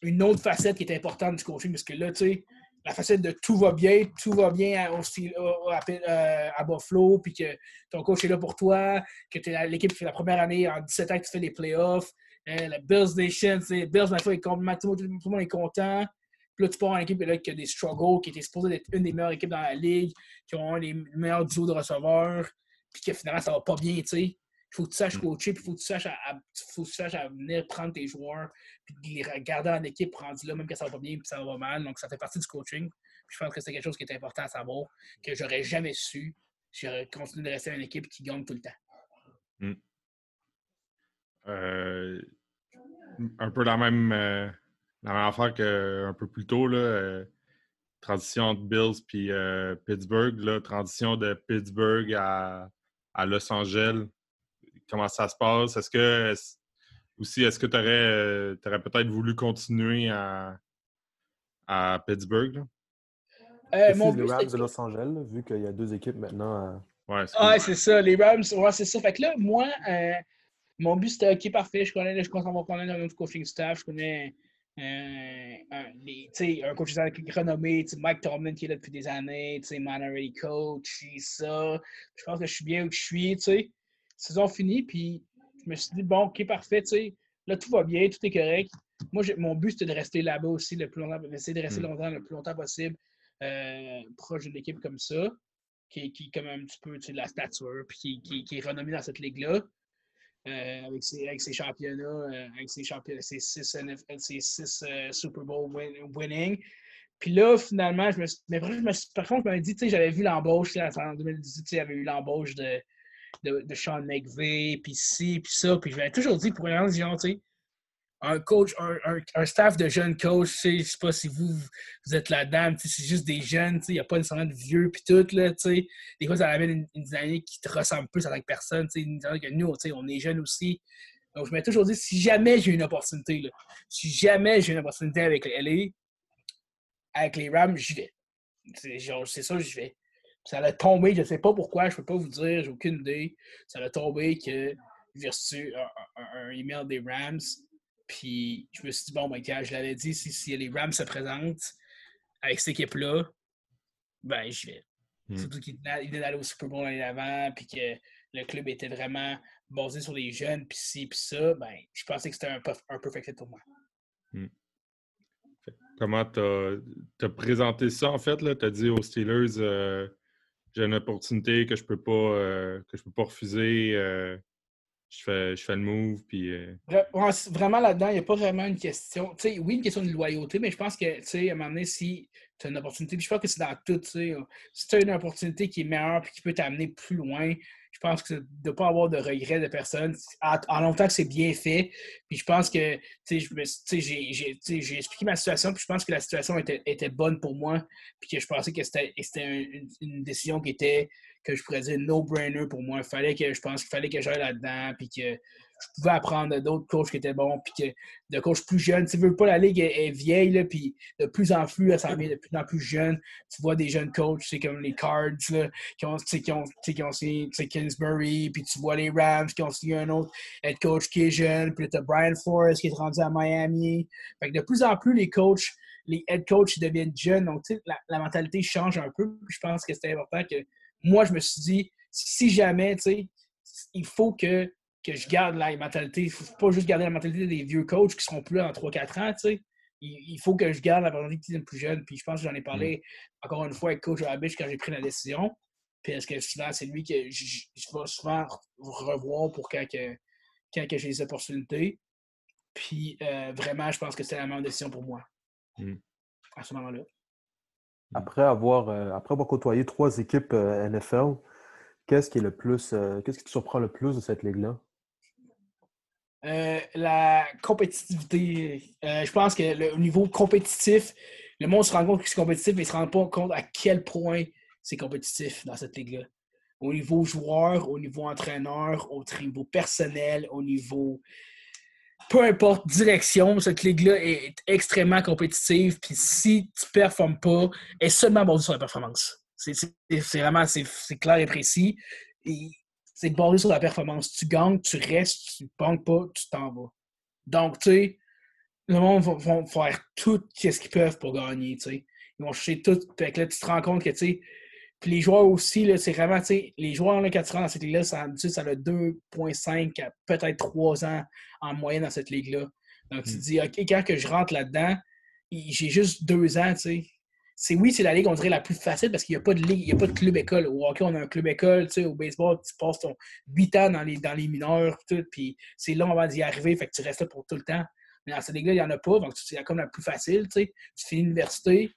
une autre facette qui est importante du coaching, parce que là, tu sais, la facette de tout va bien, tout va bien à, à, euh, à Buffalo, puis que ton coach est là pour toi, que tu es l'équipe qui fait la première année en 17 ans que tu fais les playoffs, la Bills Nation, sais, Bills, ma foi, est complètement- tout, tout le monde est content. Puis là, tu pars en équipe là, qui a des struggles, qui était supposée être une des meilleures équipes dans la ligue, qui ont les meilleurs duos de receveurs, puis que finalement, ça va pas bien, tu sais. Il faut que tu saches Mm. coacher, puis il faut que tu saches à, à- faut que tu saches à venir prendre tes joueurs, puis les regarder en équipe rendu là, même quand ça va pas bien, puis ça va mal. Donc, ça fait partie du coaching. Puis je pense que c'est quelque chose qui est important à savoir, que j'aurais jamais su si j'aurais continué de rester dans une équipe qui gagne tout le temps. Euh, un peu la même, euh, la même affaire qu'un peu plus tôt, là, euh, transition entre Bills puis euh, Pittsburgh, là, transition de Pittsburgh à, à Los Angeles. Comment ça se passe? Est-ce que aussi est-ce que tu aurais, peut-être voulu continuer à, à Pittsburgh? là? Euh, mon les Rams de Los Angeles, vu qu'il y a deux équipes maintenant. euh, Ouais. Ah, c'est ça, les Rams, ouais, c'est ça. Fait que là, moi, euh, mon but, c'était OK, parfait. Je connais, je commence à connaître un autre coaching staff. Je connais euh, un, les- un coach renommé, Mike Tomlin qui est là depuis des années, minority coach, ça. Je pense que je suis bien où je suis, tu sais. Saison finie, puis je me suis dit, bon, OK, parfait, tu sais. Là, tout va bien, tout est correct. Moi, mon but, c'était de rester là-bas aussi le plus longtemps, essayer de rester Mm. longtemps, le plus longtemps possible, euh, proche d'une équipe comme ça qui, qui est comme un petit peu tu sais, de la stature, puis qui, qui, qui est renommé dans cette ligue-là, avec, ses, avec ses championnats, euh, avec ses, championnats, ses six, NFL, ses six euh, Super Bowl win- winning. Puis là, finalement, je me suis, mais je me par contre, je m'avais dit, tu sais, j'avais vu l'embauche, en 2018, tu sais, il y avait eu l'embauche de, de, de Sean McVay, puis ci, puis ça, puis je m'avais toujours dit, pour une raison, tu sais, un coach, un, un, staff de jeunes coachs, je sais pas si vous, vous êtes tu sais, c'est juste des jeunes, il n'y a pas nécessairement de vieux, puis tout, là. Des fois, ça amène une, une dynamique qui te ressemble plus tant que personne, une dynamique que nous, on est jeunes aussi. Donc, je m'ai toujours dit, si jamais j'ai une opportunité, si jamais j'ai une opportunité avec les LA, avec les Rams, j'y vais. C'est ça, j'y vais. Ça a tombé, je ne sais pas pourquoi, je ne peux pas vous dire, j'ai aucune idée. Ça a tombé que j'ai reçu un- un email des Rams. Puis je me suis dit, bon, ben, quand je l'avais dit, si, si les Rams se présentent avec cette équipe-là, ben, j'y vais. Mm. Surtout qu'ils venaient d'aller au Super Bowl l'année d'avant, puis que le club était vraiment basé sur les jeunes, puis ci, puis ça, ben, je pensais que c'était un, perf- un perfect fit pour moi. Comment tu as, présenté ça en fait? Tu as dit aux Steelers euh, j'ai une opportunité que je peux pas euh, que je peux pas refuser. euh, je fais, je fais le move. Puis, euh, Vraiment là-dedans, il n'y a pas vraiment une question. oui, une question de loyauté, mais je pense que, à un moment donné, si tu as une opportunité, puis je pense que c'est dans tout, tu sais, si tu as une opportunité qui est meilleure et qui peut t'amener plus loin, je pense que de ne pas avoir de regrets de personne, en, longtemps que c'est bien fait. Puis je pense que, j'ai expliqué ma situation, puis je pense que la situation était, était bonne pour moi, puis que je pensais que c'était une, décision qui était que je pourrais dire no-brainer pour moi. Fallait que je pense qu'il fallait que j'aille là-dedans, puis que je pouvais apprendre d'autres coachs qui étaient bons, puis que de coachs plus jeunes. Tu veux pas, la ligue est, vieille, là, puis de plus en plus, elle s'en vient de plus en plus jeune. Tu vois des jeunes coachs, c'est comme les Cards, là, qui ont, qui ont, qui ont signé Kingsbury, puis tu vois les Rams qui ont signé un autre head coach qui est jeune, puis tu as Brian Forrest qui est rendu à Miami. Fait que de plus en plus, les coachs, les head coachs deviennent jeunes, donc la, la mentalité change un peu. je pense que c'est important que moi, je me suis dit, si jamais, tu sais, il faut que, que je garde la mentalité, il ne faut pas juste garder la mentalité des vieux coachs qui seront plus là en 3-4 ans, tu sais. Il, faut que je garde la mentalité des plus jeunes. Puis je pense que j'en ai parlé mm. encore une fois avec Coach Rabish quand j'ai pris la décision. Puis est-ce que souvent, c'est lui que je, vais souvent revoir pour quand, que, quand que j'ai les opportunités. Puis euh, vraiment, je pense que c'est la meilleure décision pour moi mm. à ce moment-là. Après avoir, euh, après avoir côtoyé trois équipes euh, NFL, qu'est-ce qui est le plus, euh, qu'est-ce qui te surprend le plus de cette ligue-là? la compétitivité. je pense que le niveau compétitif, le monde se rend compte que c'est compétitif, mais il ne se rend pas compte à quel point c'est compétitif dans cette ligue-là. Au niveau joueur, au niveau entraîneur, au niveau personnel, au niveau peu importe direction, cette ligue-là est extrêmement compétitive. Puis si tu performes pas, elle est seulement basée sur la performance. C'est vraiment c'est clair et précis. C'est basé sur la performance. Tu gagnes, tu restes, tu ne gagnes pas, tu t'en vas. Donc, tu sais, le monde va, faire tout ce qu'ils peuvent pour gagner. Ils vont chercher tout. Fait que là, tu te rends compte que, tu sais, puis les joueurs aussi, c'est vraiment, tu sais, les joueurs, là, quand tu rentres dans cette ligue-là, ça, ça a 2,5 peut-être 3 ans en moyenne dans cette ligue-là. Donc, tu te hmm. dis, OK, quand que je rentre là-dedans, j'ai juste 2 ans, tu sais. C'est, oui, c'est la ligue, on dirait, la plus facile parce qu'il n'y a pas de ligue, il n'y a pas de club école. Au hockey, on a un club école, tu sais, au baseball, tu passes ton 8 ans dans les, dans les mineurs, tout, puis c'est long avant d'y arriver, fait que tu restes là pour tout le temps. Mais dans cette ligue-là, il n'y en a pas, donc c'est comme la plus facile, tu sais. Tu finis l'université,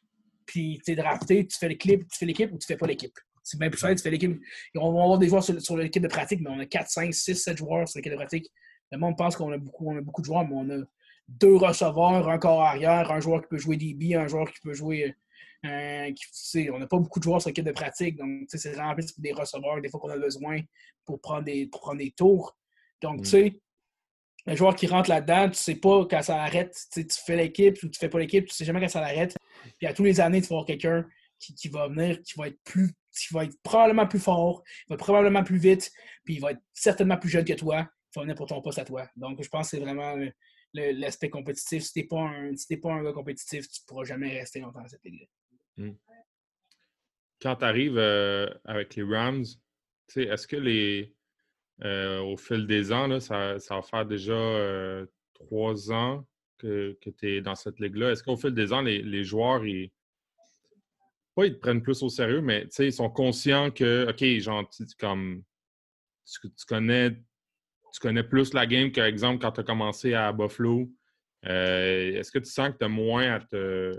puis tu es drafté, tu fais l'équipe, tu fais l'équipe ou tu fais pas l'équipe. C'est bien plus facile, tu fais l'équipe. On va avoir des joueurs sur, l'équipe de pratique, mais on a 4, 5, 6, 7 joueurs sur l'équipe de pratique. Le monde pense qu'on a beaucoup, on a beaucoup de joueurs, mais on a deux receveurs, un corps arrière, un joueur qui peut jouer DB, un joueur qui peut jouer. Euh, on n'a pas beaucoup de joueurs sur l'équipe de pratique, donc c'est vraiment plus des receveurs, des fois qu'on a besoin pour prendre des, pour prendre des tours. Donc, tu mm. sais, le joueur qui rentre là-dedans, tu ne sais pas quand ça arrête. Tu fais l'équipe ou tu fais pas l'équipe, tu ne sais jamais quand ça arrête. Puis à tous les années, tu vas avoir quelqu'un qui, va venir, qui va être plus, qui va être probablement plus fort, il va probablement plus vite, puis il va être certainement plus jeune que toi. Il va venir pour ton poste à toi. Donc, je pense que c'est vraiment l'aspect compétitif. Si tu n'es pas, un, pas un gars compétitif, tu ne pourras jamais rester longtemps dans cette ligue hmm. Quand tu arrives euh, avec les Rams, est-ce que les euh, au fil des ans, ça, va faire déjà euh, trois ans que, tu es dans cette ligue-là. Est-ce qu'au fil des ans, les, joueurs, ils, pas ils te prennent plus au sérieux, mais ils sont conscients que, OK, genre, tu, comme, tu, connais, tu connais plus la game qu'exemple exemple, quand tu as commencé à Buffalo. Euh, est-ce que tu sens que tu as moins à te.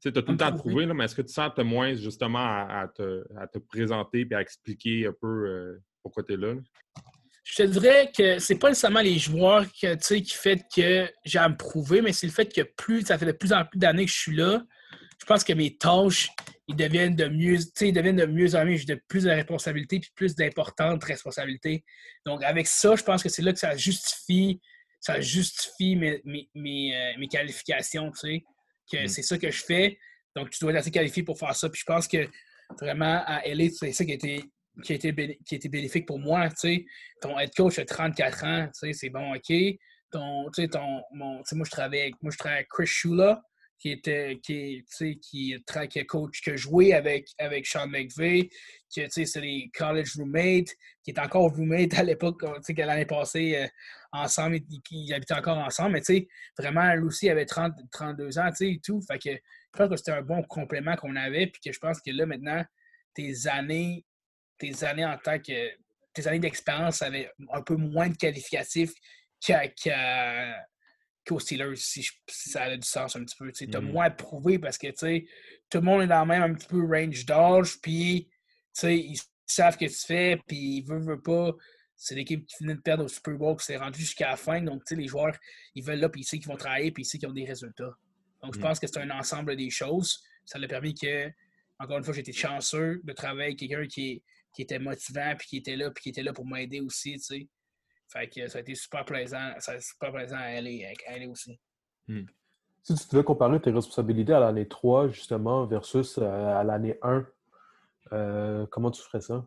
tu as tout le temps à te prouver, mais est-ce que tu sens que tu as moins justement à, te, présenter et à expliquer un peu pourquoi tu es là? Je te dirais que c'est pas nécessairement les joueurs que, qui fait que j'ai à me prouver, mais c'est le fait que plus ça fait de plus en plus d'années que je suis là, je pense que mes tâches ils deviennent de mieux, ils deviennent de mieux en mieux, j'ai de plus de responsabilités puis plus d'importantes responsabilités. Donc avec ça, je pense que c'est là que ça justifie, ça justifie mes, mes, mes, euh, qualifications, tu sais, que mm. c'est ça que je fais. Donc tu dois être assez qualifié pour faire ça. Puis je pense que vraiment à LA, c'est ça qui a été qui a été, qui bénéfique pour moi. Ton head coach a 34 ans, c'est bon, OK. Ton, ton, mon, moi, je travaille avec, moi, je travaille avec Chris Shula, qui était qui, qui, qui coach, qui a joué avec, avec Sean McVeigh, qui c'est les college roommates, qui est encore roommate à l'époque, l'année passée, euh, ensemble, ils, habitaient encore ensemble, mais vraiment, lui aussi avait 30, 32 ans, tu tout. Je pense que c'était un bon complément qu'on avait, puis que je pense que là, maintenant, tes années tes années en tant que tes années d'expérience avaient un peu moins de qualificatifs qu'aux Steelers, si, ça a du sens un petit peu. Tu as mm. moins prouvé parce que tout le monde est dans le même un petit peu range d'âge, puis ils savent ce que tu fais, puis ils veulent, veulent pas. C'est l'équipe qui venait de perdre au Super Bowl, qui s'est rendue jusqu'à la fin. Donc, les joueurs, ils veulent là, puis ils savent qu'ils vont travailler, puis ils savent qu'ils ont des résultats. Donc, je mm. pense que c'est un ensemble des choses. Ça a permis que, encore une fois, j'étais chanceux de travailler avec quelqu'un qui, qui, était motivant, puis qui était là, puis qui était là pour m'aider aussi, tu sais. Fait que ça a été super plaisant, ça a été super plaisant à aller, à aussi. Mm. Si tu devais comparer tes responsabilités à l'année 3, justement, versus euh, à l'année 1, euh, comment tu ferais ça?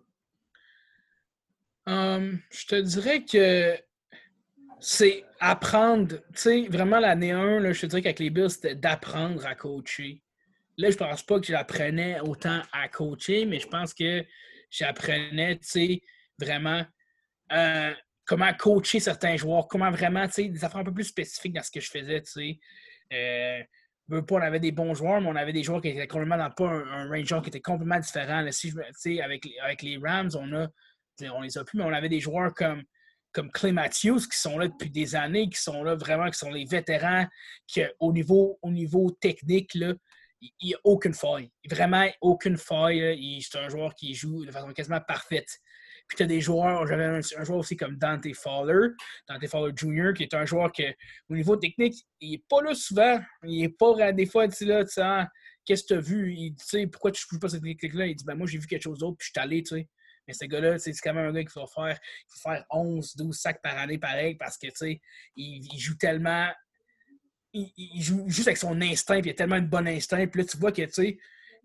Hum, je te dirais que c'est apprendre. Tu sais, vraiment, l'année 1, là, je te dirais qu'avec les Bills, c'était d'apprendre à coacher. Là, je pense pas que j'apprenais autant à coacher, mais je pense que j'apprenais, tu sais, vraiment euh, comment coacher certains joueurs, comment vraiment, tu sais, des affaires un peu plus spécifiques dans ce que je faisais, tu sais. Euh, on avait des bons joueurs, mais on avait des joueurs qui étaient complètement dans pas un, range qui était complètement différent. si avec, avec les Rams, on a on les a plus, mais on avait des joueurs comme, comme Clay Matthews qui sont là depuis des années, qui sont là vraiment, qui sont les vétérans, qui au niveau, au niveau technique, là, il n'y a aucune faille. Vraiment, aucune faille. C'est un joueur qui joue de façon quasiment parfaite. Puis tu as des joueurs, j'avais un, joueur aussi comme Dante Fowler, Dante Fowler Jr., qui est un joueur qui, au niveau technique, il n'est pas là souvent. Il n'est pas des fois, tu là, tu sais, ah, qu'est-ce que tu as vu? Il dit, pourquoi tu ne joues pas cette technique-là? Il dit, ben moi, j'ai vu quelque chose d'autre, puis je suis allé, tu sais. Mais ce gars-là, c'est quand même un gars qui va faire, faire 11, 12 sacs par année pareil parce que, tu sais, il, joue tellement. Il, joue juste avec son instinct, puis il a tellement de bon instinct. Puis là, tu vois que, tu sais,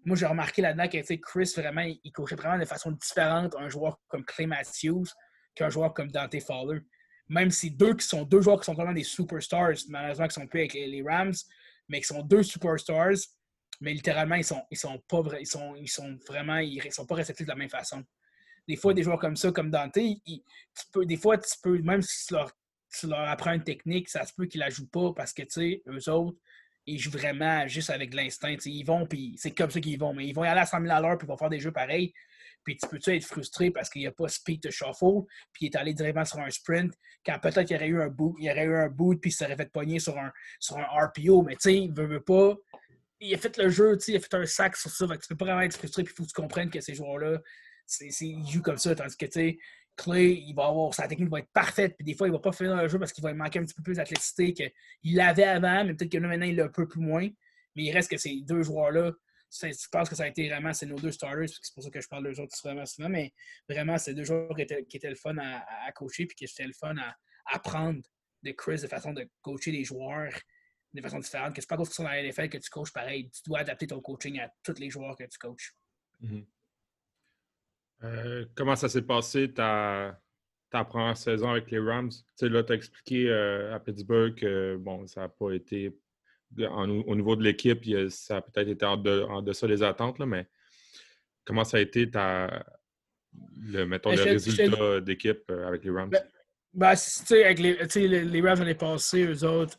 moi, j'ai remarqué là-dedans que, Chris, vraiment, il, coachait vraiment de façon différente un joueur comme Clay Matthews qu'un joueur comme Dante Fowler. Même si deux qui sont deux joueurs qui sont vraiment des superstars, malheureusement, qui sont plus avec les, Rams, mais qui sont deux superstars, mais littéralement, ils sont, ils sont pas ils sont, ils sont vraiment, ils sont pas réceptifs de la même façon. Des fois, des joueurs comme ça, comme Dante, des fois, tu peux, même si tu leur, apprends une technique, ça se peut qu'ils la jouent pas parce que, tu sais, eux autres, ils jouent vraiment juste avec l'instinct. Ils vont, puis c'est comme ça qu'ils vont. Mais ils vont y aller à 100 000 à l'heure, puis ils vont faire des jeux pareils. Puis tu peux-tu être frustré parce qu'il n'y a pas speed de shuffle, puis il est allé directement sur un sprint, quand peut-être qu'il y aurait eu un boot, il y aurait eu un boot, puis il serait fait pogner sur un, sur un RPO. Mais tu sais, il veut, veut pas. Il a fait le jeu, il a fait un sac sur ça. Tu peux pas vraiment être frustré, puis il faut que tu comprennes que ces joueurs-là, c'est, il joue comme ça. Tandis que, tu sais, Clay, il va avoir, sa technique va être parfaite, puis des fois, il va pas finir le jeu parce qu'il va manquer un petit peu plus d'athléticité qu'il avait avant, mais peut-être que là, maintenant, il l'a un peu plus moins. Mais il reste que ces deux joueurs-là, je pense que ça a été vraiment, c'est nos deux starters, c'est pour ça que je parle d'eux autres vraiment souvent, mais vraiment, c'est deux joueurs qui étaient, le fun à, coacher, puis qui étaient le fun à apprendre de Chris de façon de coacher les joueurs de façon différente. Que c'est pas parce que dans la NFL que tu coaches pareil. Tu dois adapter ton coaching à tous les joueurs que tu coaches. Mm-hmm. Euh, comment ça s'est passé ta, ta, première saison avec les Rams? Tu sais, là, tu as expliqué euh, à Pittsburgh que bon, ça n'a pas été au niveau de l'équipe, ça a peut-être été en, de, en, deçà des attentes, là, mais comment ça a été ta, le, mettons, ben, le résultat d'équipe euh, avec les Rams? Ben, ben avec les, les, les Rams l'année passée, eux autres,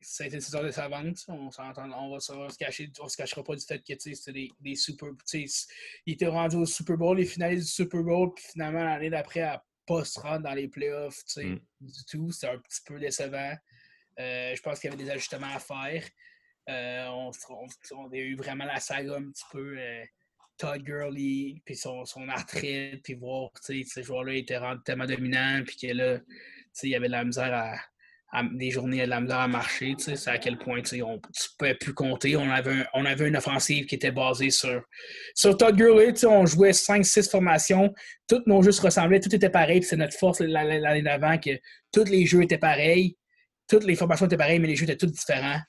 ça a été une saison de savante. On s'entend, on va, se cacher, on se cachera pas du fait que c'était des, des super. Il était rendu au Super Bowl, les finalistes du Super Bowl, puis finalement l'année d'après, à pas se rendre dans les playoffs mm. du tout. C'était un petit peu décevant. Euh, je pense qu'il y avait des ajustements à faire. Euh, on, on, a eu vraiment la saga un petit peu euh, Todd Gurley, puis son, son arthrite, puis voir ces joueurs-là étaient rendus tellement dominants, puis que là, il y avait de la misère à des journées à la à marcher, tu c'est à quel point tu ne pouvais plus compter. On avait, on avait une offensive qui était basée sur, sur Todd Gurley. Tu on jouait 5-6 formations. Tous nos jeux se ressemblaient, tout était pareil. C'est notre force l'année d'avant que tous les jeux étaient pareils. Toutes les formations étaient pareilles, mais les jeux étaient tous différents.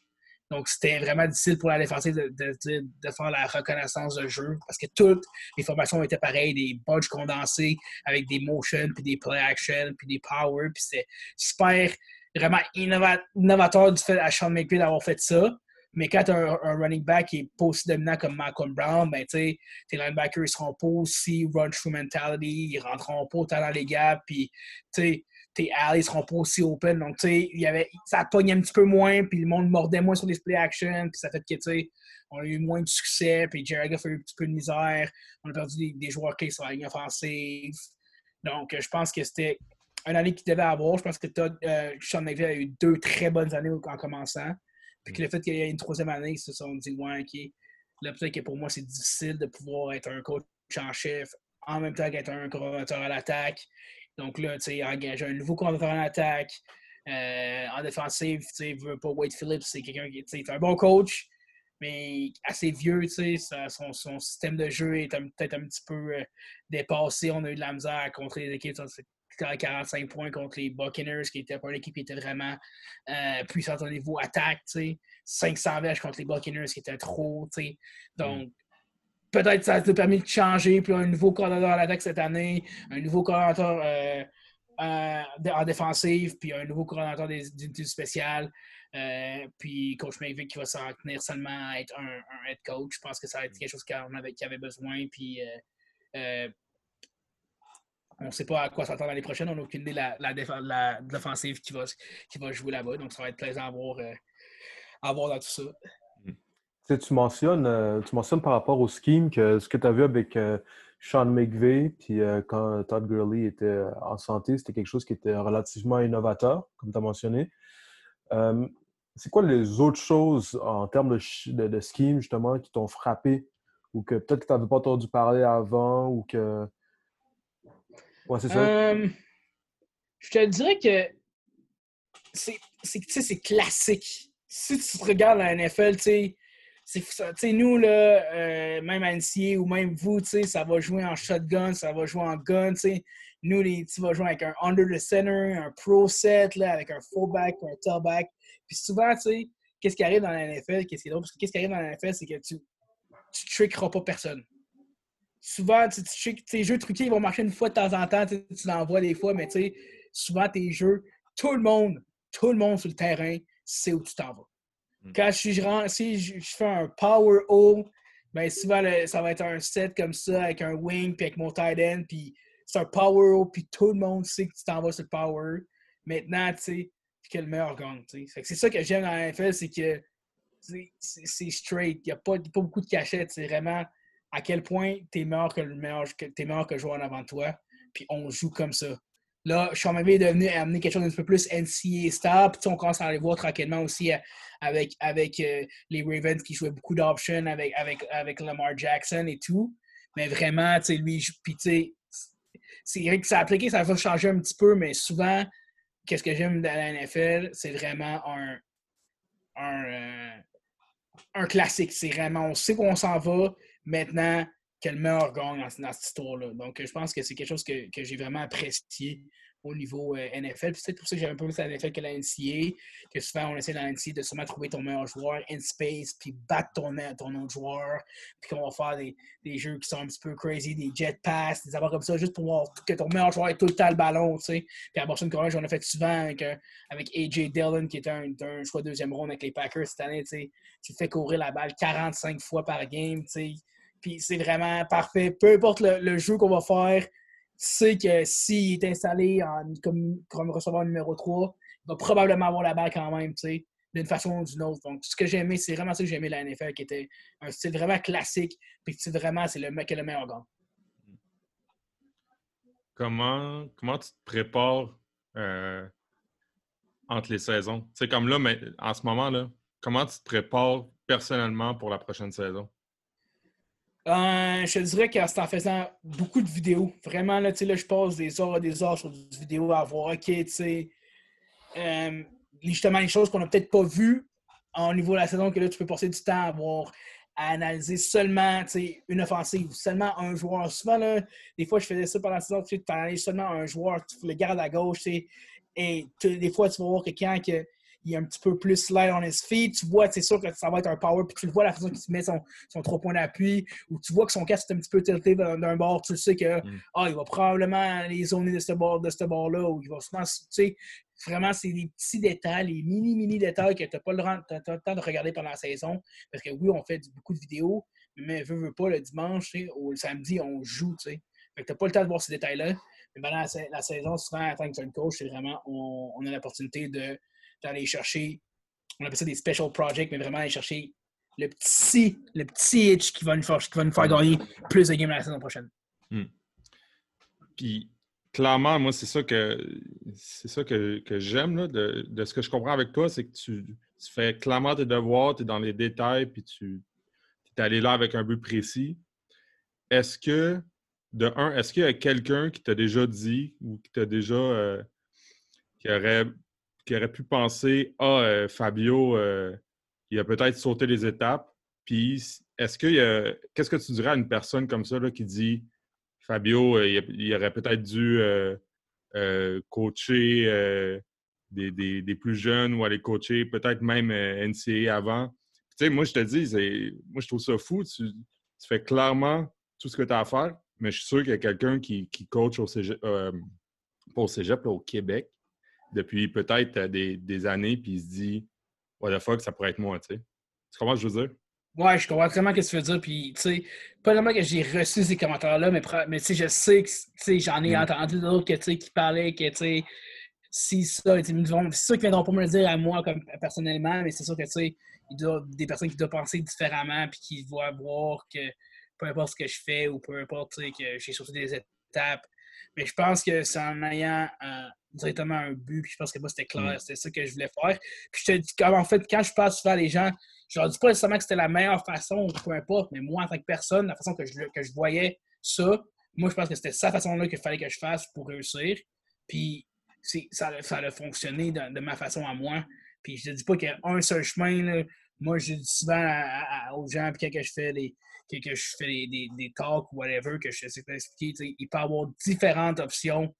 Donc, c'était vraiment difficile pour la défensive de, de, faire la reconnaissance de jeu parce que toutes les formations étaient pareilles, des budges condensés avec des motions, puis des play action, puis des power, puis c'était super vraiment innovateur du fait à Sean McVay d'avoir fait ça. Mais quand tu un, running back qui pas aussi dominant comme Malcolm Brown, ben, tes linebackers ne seront pas aussi run-through mentality, ils rentreront pas autant dans les gaps, puis tes allies seront pas aussi open. Donc, y avait, ça pognait un petit peu moins, puis le monde mordait moins sur les play action, puis ça fait que, on a eu moins de succès, puis Jared a fait un petit peu de misère. On a perdu des, joueurs clés sur la ligne offensive. Donc, je pense que c'était une année qu'il devait avoir. Je pense que Todd, euh, Sean McVay a eu deux très bonnes années en commençant. Puis que le fait qu'il y ait une troisième année, ils se sont dit, ouais, OK. Là, peut-être que pour moi, c'est difficile de pouvoir être un coach en chef en même temps qu'être un coordinateur à l'attaque. Donc là, tu sais, engager un nouveau coordinateur en attaque. Euh, en défensive, tu sais, pas Wade Phillips, c'est quelqu'un qui est un bon coach, mais assez vieux, tu sais, son, son, système de jeu est peut-être un petit peu euh, dépassé. On a eu de la misère à contrer les équipes à 45 points contre les Buccaneers, qui était pas une équipe qui était vraiment euh, puissante au niveau attaque. 500 verges contre les Buccaneers, qui était trop. sais. Donc, peut-être ça a permis de changer. Puis un nouveau coordinateur à l'attaque cette année, un nouveau coordinateur euh, euh, en défensive, puis un nouveau coordinateur d'unité spéciale. Euh, puis coach McVick qui va s'en tenir seulement à être un, head coach. Je pense que ça va être quelque chose qu'on avait, avait besoin. Puis on ne sait pas à quoi s'attendre l'année prochaine. On n'a aucune idée de la, la, l'offensive qui va, qui va jouer là-bas. Donc, ça va être plaisant à voir, euh, à voir dans tout ça. Tu, tu, mentionnes, euh, par rapport au scheme que ce que tu as vu avec euh, Sean McVay, puis quand Todd Gurley était en santé, c'était quelque chose qui était relativement innovateur, comme tu as mentionné. c'est quoi les autres choses en termes de, de, scheme, justement, qui t'ont frappé ou que peut-être que tu n'avais pas entendu parler avant ou que Je te dirais que c'est classique. Si tu regardes la NFL, tu sais, nous, là, euh, même à NCA ou même vous, ça va jouer en shotgun, ça va jouer en gun. Nous, les, tu vas jouer avec un under the center, un pro set, là, avec un fullback, un tailback. Puis souvent, tu sais, qu'est-ce qui arrive dans la NFL? Qu'est-ce qui Parce que qu'est-ce qui arrive dans la NFL, c'est que tu ne trickeras pas personne souvent, tes jeux truqués ils vont marcher une fois de temps en temps, tu l'envoies des fois, mais souvent tes jeux, tout le monde, tout le monde sur le terrain sait où tu t'en vas. Hmm. Quand je, si je, fais un power O, ben souvent ça va être un set comme ça avec un wing puis avec mon tight end, puis c'est un power O, puis tout le monde sait que tu t'en vas sur le power. Maintenant, tu sais, que le meilleur gagne. C'est ça que j'aime dans la NFL, c'est que c'est straight. Il n'y a pas, pas, beaucoup de cachettes. C'est vraiment à quel point tu es meilleur que le meilleur, que, es meilleur que le joueur avant de toi, puis on joue comme ça. Là, McVay est devenu amener quelque chose d'un peu plus NCA puis on commence à aller voir tranquillement aussi euh, avec, avec euh, les Ravens qui jouaient beaucoup d'options avec, avec, avec Lamar Jackson et tout. Mais vraiment, tu sais, lui, puis tu sais, c'est vrai que ça a appliqué, ça va changer un petit peu, mais souvent, qu'est-ce que j'aime dans la NFL, c'est vraiment un, un, euh, un classique. C'est vraiment, on sait où on s'en va, Maintenant, quel meilleur gagne dans, cette histoire-là. Donc, je pense que c'est quelque chose que, que j'ai vraiment apprécié au niveau euh, NFL. C'est pour ça que j'ai un peu plus la NFL que la NCA, que souvent on essaie dans la NCA de seulement trouver ton meilleur joueur in space, puis battre ton, ton autre joueur, puis qu'on va faire des, des, jeux qui sont un petit peu crazy, des jet pass, des affaires comme ça, juste pour voir que ton meilleur joueur ait tout le temps le ballon, tu sais. Puis à Boston College, on a fait souvent avec, euh, avec AJ Dillon, qui était un, un choix deuxième ronde avec les Packers cette année, tu. Tu fais courir la balle 45 fois par game, tu sais. Puis c'est vraiment parfait. Peu importe le, jeu qu'on va faire, tu sais que s'il est installé en, comme, comme receveur numéro 3, il va probablement avoir la balle quand même, tu sais, d'une façon ou d'une autre. Donc, ce que j'ai aimé, c'est vraiment ça que j'ai aimé la NFL, qui était un style vraiment classique, puis c'est vraiment, c'est le, le meilleur gars. Comment, comment tu te prépares euh, entre les saisons? Sais, comme là, mais en ce moment, là, comment tu te prépares personnellement pour la prochaine saison? Euh, je te dirais que c'est en faisant beaucoup de vidéos. Vraiment, là, là je passe des heures et des heures sur des vidéos à voir, OK, tu sais, euh, justement, les choses qu'on n'a peut-être pas vues au niveau de la saison, que là, tu peux passer du temps à voir, à analyser seulement une offensive, seulement un joueur. Souvent, là, des fois, je faisais ça pendant la saison, tu analyses seulement un joueur, tu le gardes à gauche, et des fois, tu vas voir quelqu'un que il est un petit peu plus slide on his feet. Tu vois, c'est sûr que ça va être un power, puis tu le vois la façon qu'il se met son, son trois points d'appui, ou tu vois que son casque est un petit peu tilté d'un bord, tu sais que mm. ah, il va probablement les zoner de ce bord, de ce bord-là, ou il va souvent, tu sais, Vraiment, c'est les petits détails, les mini, mini détails que tu n'as pas, le temps de regarder pendant la saison. Parce que oui, on fait beaucoup de vidéos, mais veux, veux pas, le dimanche ou le samedi, on joue, tu sais. Fait que tu n'as pas le temps de voir ces détails-là. Mais pendant la, saison, souvent, en tant que jeune coach, c'est vraiment, on, a l'opportunité d'aller chercher, on appelle ça des special projects, mais vraiment aller chercher le petit, le petit itch qui va nous faire, qui va nous faire gagner plus de games la saison prochaine. Hmm. Puis, clairement, moi, c'est ça que c'est ça que, j'aime de, de, ce que je comprends avec toi, c'est que tu, fais clairement tes devoirs, tu es dans les détails, puis tu es allé là avec un but précis. Est-ce que, de un, est-ce qu'il y a quelqu'un qui t'a déjà dit ou qui t'a déjà euh, qui, aurait, qui aurait pu penser Ah, euh, Fabio, euh, il a peut-être sauté les étapes. Puis est-ce que qu'est-ce que tu dirais à une personne comme ça là, qui dit Fabio, euh, il, aurait peut-être dû coacher des, plus jeunes ou aller coacher peut-être même NCA avant. Tu sais, moi, je te dis, moi, je trouve ça fou. Tu, fais clairement tout ce que tu as à faire, mais je suis sûr qu'il y a quelqu'un qui, coach au cégep, au, cégep au Québec depuis peut-être des, années, puis il se dit, what the fuck, ça pourrait être moi, tu sais. Tu comprends ce que je veux dire? Ouais, je comprends vraiment ce que tu veux dire. Puis, tu sais, pas vraiment que j'ai reçu ces commentaires-là, mais, mais tu sais, je sais que j'en ai mm. entendu d'autres que, qui parlaient que, tu sais, si ça, c'est sûr qu'ils ne viendront pas me le dire à moi comme personnellement, mais c'est sûr que, tu sais, il doit des personnes qui doivent penser différemment puis qui doivent voir que peu importe ce que je fais ou peu importe, tu sais, que j'ai sauté des étapes. Mais je pense que c'est en ayant euh, directement un but, puis je pense que moi, c'était clair, mm. c'était ça que je voulais faire. Puis je te dis, en fait, quand je passe souvent les gens, je leur dis pas nécessairement que c'était la meilleure façon, peu importe, mais moi, en tant que personne, la façon que je, que je voyais ça, moi, je pense que c'était sa façon-là qu'il fallait que je fasse pour réussir. Puis ça, ça a fonctionné de, ma façon à moi. Puis je ne dis pas qu'il y a un seul chemin. Moi, je dis souvent aux gens, puis quand je fais des, que, je fais des, des, talks ou whatever, que je sais expliquer, il peut y avoir différentes options.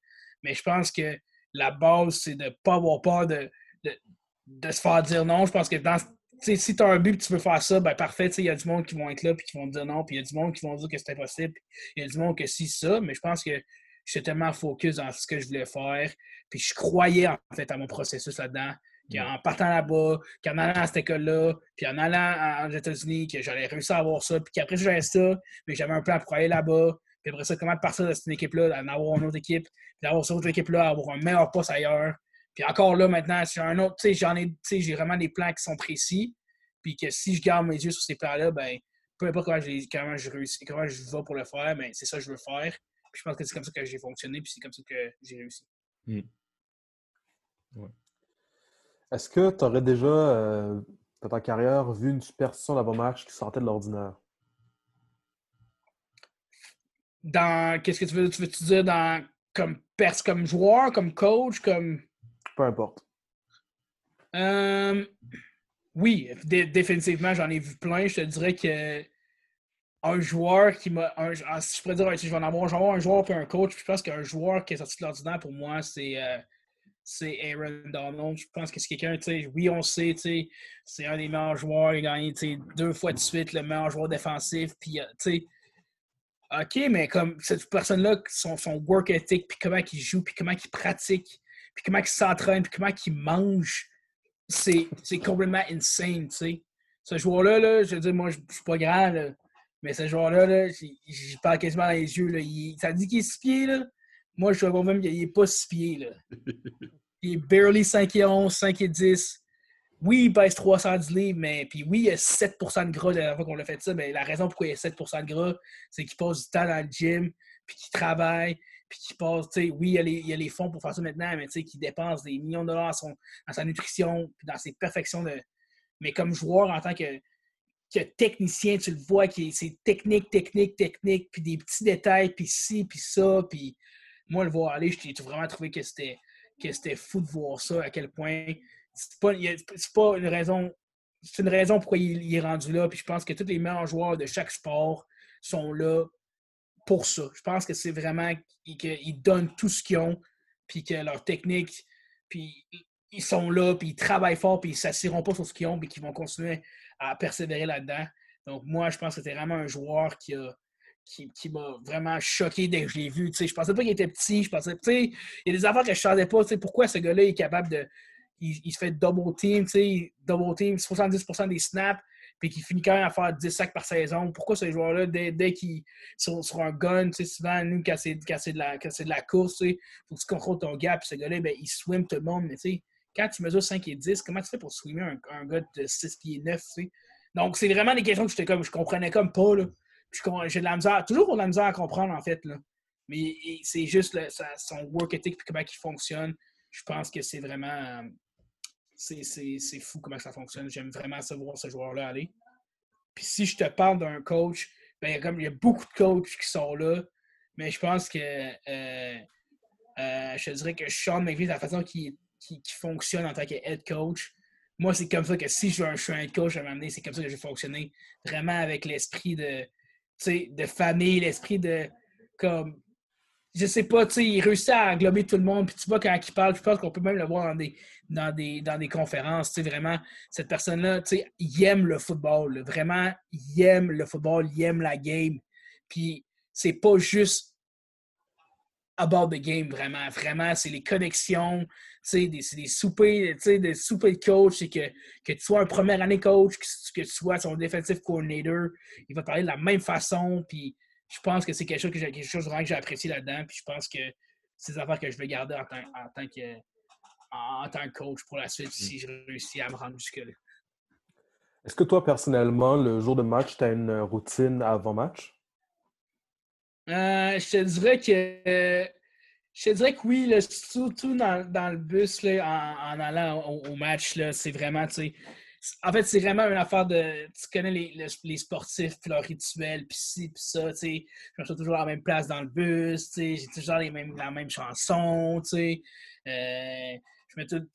Mais je pense que la base, c'est de ne pas avoir peur de, de, de, se faire dire non. Je pense que dans, si tu as un but et tu veux faire ça, ben parfait, il y a du monde qui vont être là et qui vont te dire non, puis il y a du monde qui vont dire que c'est impossible, il y a du monde que si ça, mais je pense que j'étais tellement focus dans ce que je voulais faire, puis je croyais en fait à mon processus là-dedans, qu'en partant là-bas, qu'en allant à cette école-là, puis en allant aux États-Unis, que j'allais réussir à avoir ça, puis qu'après j'avais ça, mais j'avais un plan pour aller là-bas, puis après ça, comment partir de cette équipe-là, d'en avoir une autre équipe, puis d'avoir cette autre équipe-là, avoir un meilleur poste ailleurs, puis encore là, maintenant, sur un autre, tu sais, j'en ai, j'ai vraiment des plans qui sont précis. Puis que si je garde mes yeux sur ces plans-là, ben, peu importe comment, comment je réussis, comment je vais pour le faire, ben, c'est ça que je veux faire. Puis je pense que c'est comme ça que j'ai fonctionné, puis c'est comme ça que j'ai réussi. Hmm. Est-ce que tu aurais déjà, euh, dans ta carrière, vu une superstition d'avant-match qui sortait de l'ordinaire? Dans. Qu'est-ce que tu veux, tu veux -tu dire dans. Comme, comme joueur, comme coach, comme. Peu importe. Euh, oui, définitivement, j'en ai vu plein. Je te dirais que un joueur qui m'a. Ah, si je pourrais dire, je vais en avoir, un joueur et un coach. je pense qu'un joueur qui est sorti de l'ordinaire pour moi, c'est. Euh, c'est Aaron Donald. Je pense que c'est quelqu'un, tu sais, oui, on sait, tu sais, c'est un des meilleurs joueurs. Il a gagné, tu sais, deux fois de suite le meilleur joueur défensif. Puis, euh, tu sais, OK, mais comme cette personne-là, son, son work ethic, puis comment il joue, puis comment il pratique, puis comment il s'entraîne, puis comment il mange, c'est complètement insane, tu sais. Ce joueur-là, là, je veux dire, moi, je suis pas grand, là, mais ce joueur-là, là, je parle quasiment dans les yeux. Là, il, ça dit qu'il est 6 pieds, là. Moi, je pas même qu'il n'est pas 6 pieds, là. Il est barely 5 et 11, 5 et 10. Oui, il pèse 310 livres, mais puis oui, il y a 7% de gras la dernière fois qu'on a fait ça, mais la raison pourquoi il y a 7% de gras, c'est qu'il passe du temps dans le gym, puis qu'il travaille, puis qui passe, tu sais, oui, il y, a les, fonds pour faire ça maintenant, mais tu sais, qui dépense des millions de dollars dans, sa nutrition, puis dans ses perfections de. Mais comme joueur, en tant que, technicien, tu le vois, c'est technique, technique, technique, puis des petits détails, puis ci, puis ça, puis moi, le voir aller, j'ai vraiment trouvé que c'était que c'était fou de voir ça, à quel point c'est pas, pas une raison c'est une raison pourquoi il, est rendu là. Puis je pense que tous les meilleurs joueurs de chaque sport sont là pour ça. Je pense que c'est vraiment qu'ils donnent tout ce qu'ils ont, puis que leur technique, puis ils sont là, puis ils travaillent fort, puis ils ne s'assiront pas sur ce qu'ils ont, puis qu'ils vont continuer à persévérer là-dedans. Donc, moi, je pense que c'était vraiment un joueur qui a, qui, m'a vraiment choqué dès que je l'ai vu. Je pensais pas qu'il était petit. Je pensais, il y a des affaires que je ne savais pas. Pourquoi ce gars-là est capable de. Il, se fait double team, double team, 70% des snaps, puis qu'il finit quand même à faire 10 sacs par saison. Pourquoi ce joueur-là, dès, qu'il sont sur un gun, souvent, nous, quand c'est de, la, de la course, il faut que tu contrôles ton gars, puis ce gars-là, ben, il swim tout le monde. Mais quand tu mesures 5 et 10, comment tu fais pour swimmer un, gars de 6 pieds 9? Donc, c'est vraiment des questions que je comme, je comprenais comme pas. Là j'ai de la misère, toujours de la misère à comprendre, en fait. Là. Mais c'est juste son work ethic et comment il fonctionne. Je pense que c'est vraiment. C'est fou comment ça fonctionne. J'aime vraiment savoir ce joueur-là aller. Puis si je te parle d'un coach, ben, comme il y a beaucoup de coachs qui sont là, mais je pense que euh, euh, je dirais que Sean McVay, la façon qu'il qui, fonctionne en tant que head coach, moi, c'est comme ça que si je, suis un coach à m'amener, c'est comme ça que je vais fonctionner. Vraiment avec l'esprit de de famille, l'esprit de comme je sais pas, tu sais, il réussit à englober tout le monde. Puis tu vois, quand il parle, je pense qu'on peut même le voir dans des, dans des, dans des conférences. Tu sais, vraiment, cette personne-là, tu sais, il aime le football. Vraiment, il aime le football, il aime la game. Puis c'est pas juste about the game, vraiment. Vraiment, c'est les connexions, c'est des, des soupers, des soupers de coach, c'est que, que tu sois un première année coach, que, tu sois son defensive coordinator, il va parler de la même façon, puis je pense que c'est quelque chose que j'ai quelque chose que j'ai apprécié là-dedans, puis je pense que c'est des affaires que je vais garder en tant, en tant que en, tant que coach pour la suite si je réussis à me rendre jusque-là. Est-ce que toi, personnellement, le jour de match, tu as une routine avant match? Euh, je te dirais que je te dirais que oui, surtout dans, le bus là, en, allant au, match, c'est vraiment, en fait, c'est vraiment une affaire de. Tu connais les, les, sportifs, leur rituel, puis ci, puis ça, tu sais. Je me trouve toujours à la même place dans le bus, tu sais. J'ai toujours les mêmes, la même chanson, tu sais. Euh, je mets tout,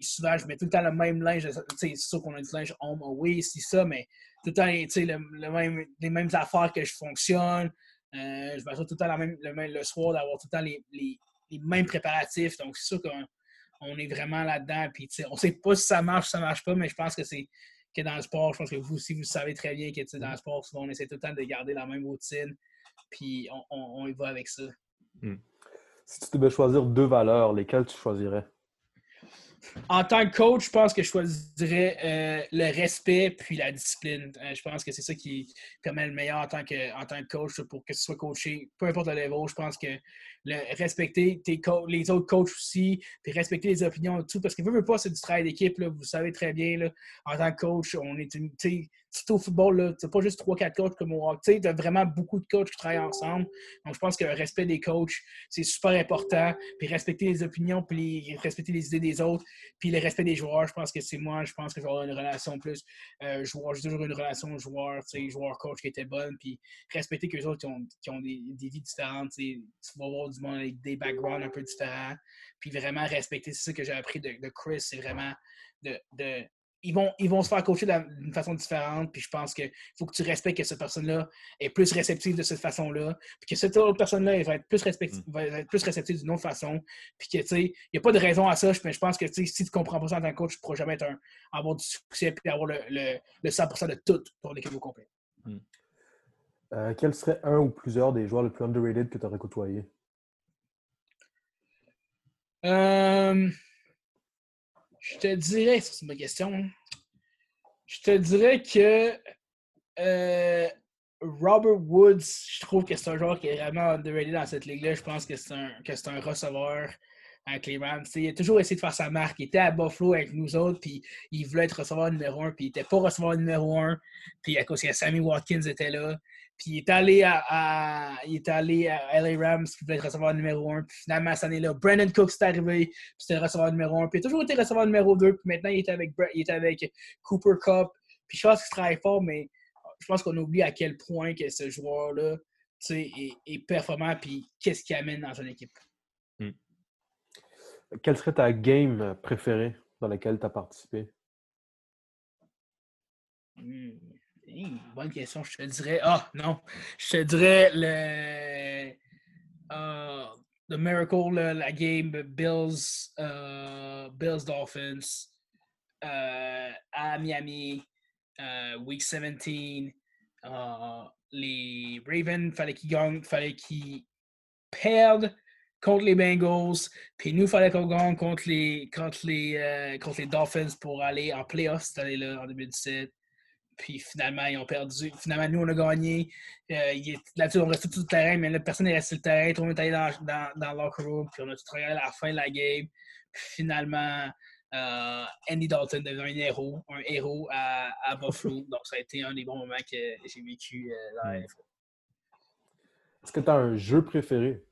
souvent, je mets tout le temps le même linge. Tu sais, c'est sûr qu'on a du linge home away, c'est ça, mais tout le temps, tu sais, le, même, les mêmes affaires que je fonctionne. Euh, je m'assure tout le temps la même, le, soir d'avoir tout le temps les, les, les mêmes préparatifs. Donc, c'est sûr qu'on est vraiment là-dedans. Puis, on ne sait pas si ça marche ou ça ne marche pas, mais je pense que c'est que dans le sport, je pense que vous aussi, vous savez très bien que dans le sport, souvent, on essaie tout le temps de garder la même routine. Puis, on, on, y va avec ça. Hmm. Si tu devais choisir deux valeurs, lesquelles tu choisirais? En tant que coach, je pense que je choisirais euh, le respect puis la discipline. Euh, je pense que c'est ça qui est le meilleur en tant que, en tant que coach pour que tu sois coaché, peu importe le level. Je pense que respecter les autres coachs aussi, puis respecter les opinions et tout, parce que veut, pas, c'est du travail d'équipe. Vous savez très bien, là, en tant que coach, on est une, au football, tu n'as pas juste 3-4 coachs comme au hockey, tu as vraiment beaucoup de coachs qui travaillent ensemble. Donc, je pense que le respect des coachs, c'est super important. Puis respecter les opinions, puis respecter les idées des autres, puis le respect des joueurs, je pense que c'est moi, je pense que je avoir une relation plus euh, joueur. J'ai toujours une relation joueur, joueur-coach qui était bonne, puis respecter que les autres qui ont, des, vies différentes. Tu vas voir du monde avec des backgrounds un peu différents. Puis vraiment respecter, c'est ça que j'ai appris de, Chris, c'est vraiment de, ils vont, ils vont se faire coacher d'une façon différente. Puis je pense qu'il faut que tu respectes que cette personne-là est plus réceptive de cette façon-là. Puis que cette autre personne-là va être plus, mm. va être plus réceptive d'une autre façon. Puis que, tu sais, il n'y a pas de raison à ça. Mais je pense que, si tu ne comprends pas ça en tant que coach, tu ne pourras jamais être un, avoir du succès et avoir le, le, le 100% de tout ton équipe au complet. Mm. Euh, quel serait un ou plusieurs des joueurs les plus underrated que tu aurais côtoyé? Euh, je te dirais, c'est bonne question. Je te dirais que euh, Robert Woods, je trouve que c'est un joueur qui est vraiment underrated dans cette ligue-là. Je pense que c'est un, un receveur avec les Rams. il a toujours essayé de faire sa marque. Il était à Buffalo avec nous autres, puis il voulait être receveur numéro un, puis il n'était pas receveur numéro un. Puis à cause que Sammy Watkins était là. Puis il est allé à, il est allé à LA Rams, qui voulait être receveur numéro 1. Puis finalement, cette année-là, Brandon Cooks est arrivé, puis c'était le receveur numéro 1. Puis il a toujours été receveur numéro 2. Puis maintenant, il est avec, il est avec Cooper Cup. Puis je pense qu'il travaille fort, mais je pense qu'on oublie à quel point ce joueur-là est, est performant, puis qu'est-ce qu'il amène dans son équipe. Hmm. Quelle serait ta game préférée dans laquelle tu as participé? Hmm bonne question. Je te dirais. Ah, non. Je te dirais le. Uh, the Miracle, la game Bills, uh, Bills Dolphins uh, à Miami, Week 17. euh, les Ravens, fallait qu'ils gagnent, fallait qu'ils perdent contre les Bengals. Puis nous, il fallait qu'on gagne contre les, contre, les, euh, contre les Dolphins pour aller en playoff cette année-là, en 2017. Puis finalement, ils ont perdu. Finalement, nous, on a gagné. Euh, Là-dessus, on restait tout le terrain, mais là, personne n'est resté le terrain. Tout le monde est allé dans, dans, dans le locker room. Puis on a tout regardé à la fin de la game. Puis finalement, euh, Andy Dalton devient un héros, un héros à, à, Buffalo. Donc, ça a été un des bons moments que j'ai vécu dans la. Est-ce que tu as un jeu préféré?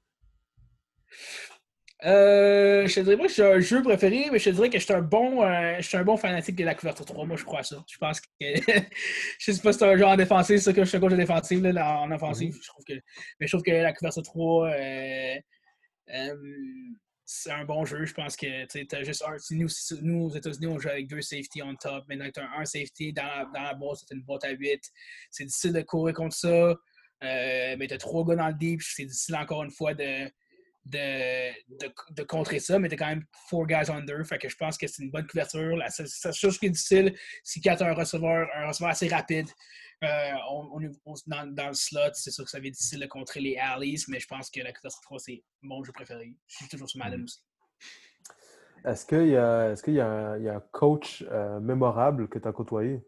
Euh, je te dirais pas que j'ai un jeu préféré, mais je te dirais que je suis un bon, euh, je suis un bon fanatique de la couverture 3. Moi, je crois ça. Je pense que. je sais pas si c'est un genre en défensif, ça que je suis un coach de défensive, là, en offensive. Mm-hmm. je trouve que... Mais je trouve que la couverture 3, euh, c'est un bon jeu. Je pense que tu as juste un. Nous, nous, aux États-Unis, on joue avec deux safety on top. Maintenant, tu as un safety dans la, dans la boîte, c'est une boîte à 8. C'est difficile de courir contre ça. mais tu as trois gars dans le deep. C'est difficile encore une fois de de, de, contrer ça, mais t'es quand même four guys under. Fait que je pense que c'est une bonne couverture. La seule, chose qui est difficile, c'est quand tu as un receveur, un receveur assez rapide euh, on, dans, le slot, c'est sûr que ça va être difficile de contrer les alleys, mais je pense que la couverture 3, c'est mon jeu préféré. Je suis toujours sur Madden mm. aussi. Est-ce qu'il y, a, est y, a, y a un coach euh, mémorable que tu as côtoyé?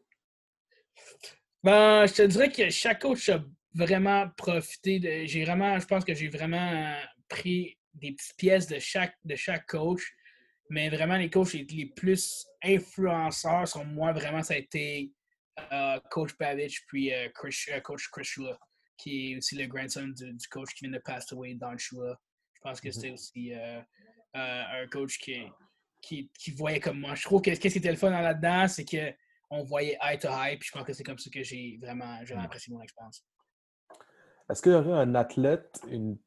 Ben, je te dirais que chaque coach a vraiment profité. J'ai vraiment, je pense que j'ai vraiment pris des petites pièces de chaque, de chaque coach, mais vraiment les coachs les, plus influenceurs sont moi, vraiment, ça a été euh, Coach Babich puis euh, euh, Coach Chris Shula, qui est aussi le grandson du, coach qui vient de passer away, Don Shula. Je pense que mm-hmm. c'était aussi un coach qui, qui, qui, voyait comme moi. Je trouve que ce qui était le fun là-dedans, c'est qu'on voyait eye to eye, puis je pense que c'est comme ça que j'ai vraiment, vraiment mm. apprécié mon expérience. Est-ce qu'il y aurait un athlète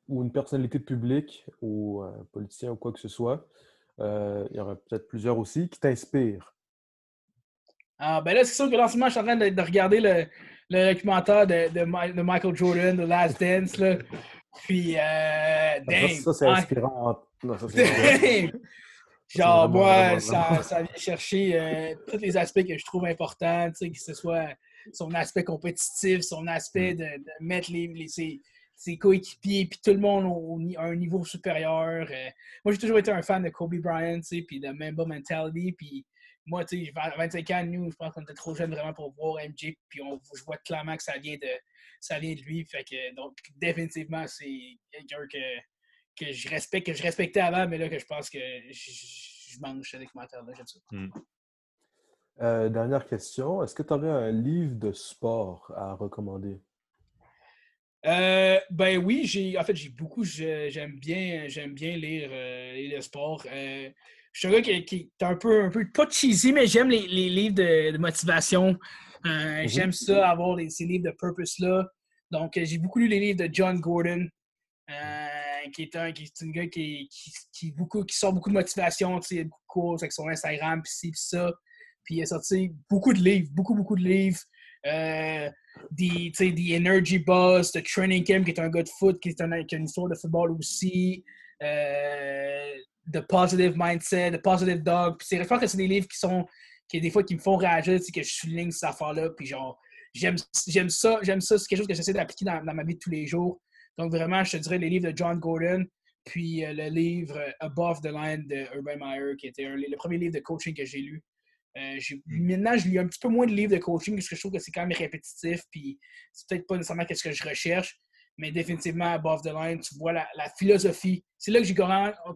ou une personnalité publique ou un politicien ou quoi que ce soit, euh, il y aurait peut-être plusieurs aussi, qui t'inspirent? Ah, ben là, c'est sûr que là, en ce moment, je suis en train de, regarder le, le documentaire de, de, Michael Jordan, The Last Dance. Là. Puis, euh, damn, ça, c'est inspirant. Non, ça, Genre, moi, ça, ça, vient chercher euh, tous les aspects que je trouve importants, que ce soit son aspect compétitif, son aspect mm. de, mettre les, ses, coéquipiers, puis tout le monde à un niveau supérieur. Euh. moi, j'ai toujours été un fan de Kobe Bryant, puis de Mamba Mentality, puis moi, tu sais, à 25 ans, nous, je pense qu'on était trop jeunes vraiment pour voir MJ, puis on, je vois clairement que ça vient de, ça vient de lui. Fait que, donc, définitivement, c'est quelqu'un que, que je respecte, que je respectais avant, mais là, que je pense que je, mange ce documentaire-là, j'aime ça. Mm. Euh, dernière question. Est-ce que tu aurais un livre de sport à recommander? Euh, ben oui, j'ai en fait j'ai beaucoup, j'aime bien, j'aime bien lire, euh, le sport. je suis un gars qui, est un peu, un peu pas cheesy, mais j'aime les, livres de, motivation. Mhm. J'aime ça, avoir ces livres de purpose-là. Donc, j'ai beaucoup lu les livres de John Gordon, qui est un, qui est gars qui, qui, beaucoup, qui sort beaucoup de motivation, tu sais, beaucoup de courses avec son Instagram, puis ci, puis ça. Puis il a sorti beaucoup de livres, beaucoup, beaucoup de livres. Euh, des, Energy Boss, The Training Camp, qui est un gars de foot, qui, est un, une histoire de football aussi. Euh, the Positive Mindset, The Positive Dog. Puis je que c'est des livres qui sont, qui des fois, qui me font réagir, que je souligne cette affaire-là. Puis genre, j'aime ça, j'aime ça. C'est quelque chose que j'essaie d'appliquer dans, ma vie de tous les jours. Donc vraiment, je te dirais les livres de John Gordon, puis euh, le livre Above the Line de Urban Meyer, qui était le premier livre de coaching que j'ai lu. Euh, mm. maintenant, je lis un petit peu moins de livres de coaching parce que je trouve que c'est quand même répétitif. Puis c'est peut-être pas nécessairement ce que je recherche, mais définitivement, above the line, tu vois la, philosophie. C'est là que j'ai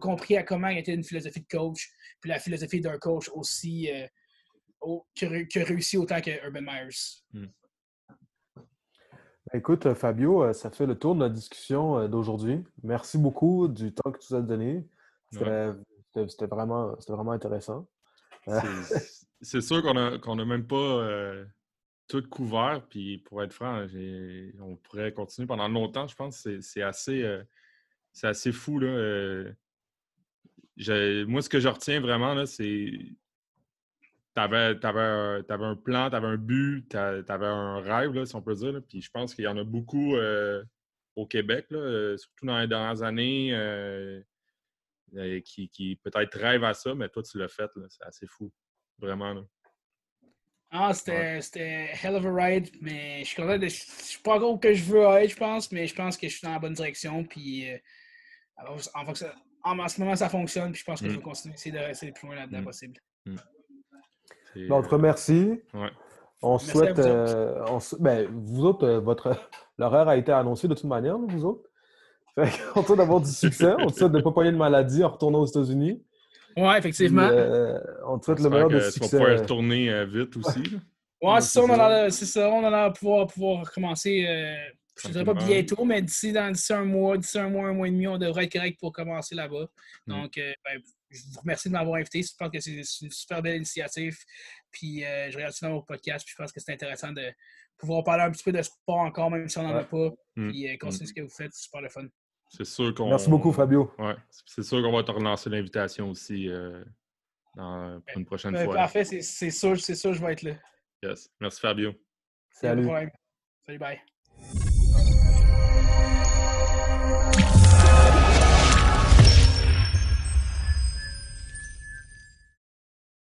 compris à comment était une philosophie de coach, puis la philosophie d'un coach aussi euh, qui, a, réussi autant que Urban Myers. Mm. Ben, écoute, Fabio, euh, ça fait le tour de la discussion d'aujourd'hui. Merci beaucoup du temps que tu nous as donné. C'était vraiment, vraiment intéressant. c'est sûr qu'on n'a même pas euh, tout couvert. Puis pour être franc, on pourrait continuer pendant longtemps. Je pense c'est assez, euh, assez fou. Là. Euh, moi, ce que je retiens vraiment, c'est tu avais, un plan, tu avais un but, tu avais un rêve, si on peut dire. Puis je pense qu'il y en a beaucoup au Québec, surtout dans les dernières années, qui, qui peut-être rêvent à ça, mais toi, tu l'as fait. C'est assez fou. Vraiment. Ah, c'était c'était hell of a ride, mais je suis content de. Je suis pas encore où que je veux être, je pense, mais je pense que je suis dans la bonne direction. Puis euh, en, fonction- en, en ce moment, ça fonctionne, puis je pense que je Mm. vais continuer à essayer de rester le plus loin là-dedans Mm. possible. Ben, on te remercie. ouais. On Merci souhaite. vous autres. euh, on ben, vous autres, euh, votre l'horaire a été annoncé de toute manière, vous autres. Fait qu'on souhaite d'avoir du succès. On te souhaite de ne pas pogner de maladie en retournant aux États-Unis. Ouais, effectivement. Puis, euh, on te souhaite le meilleur que de tu vas succès. pouvoir retourner euh, vite aussi. Ouais, c'est ça, c'est on a ça. on a pouvoir, pouvoir recommencer. euh, je ne dirais pas bientôt, mais d'ici un mois, d'ici un mois, un mois et demi, on devrait être correct pour commencer là-bas. Mm. Donc, euh, ben, je vous remercie de m'avoir invité. Je pense que c'est une super belle initiative. Puis, euh, je regarde dans vos podcasts. Puis, je pense que c'est intéressant de pouvoir parler un petit peu de sport encore, même si on n'en a pas. Mm. Puis, euh, continuer ce que vous faites. C'est super le fun. C'est sûr qu'on. Merci beaucoup, Fabio. Ouais, c'est sûr qu'on va te relancer l'invitation aussi euh, dans- pour une prochaine Ben, fois. parfait, c'est sûr, c'est sûr, je vais être là. Yes. Merci Fabio. Salut. Salut, bye.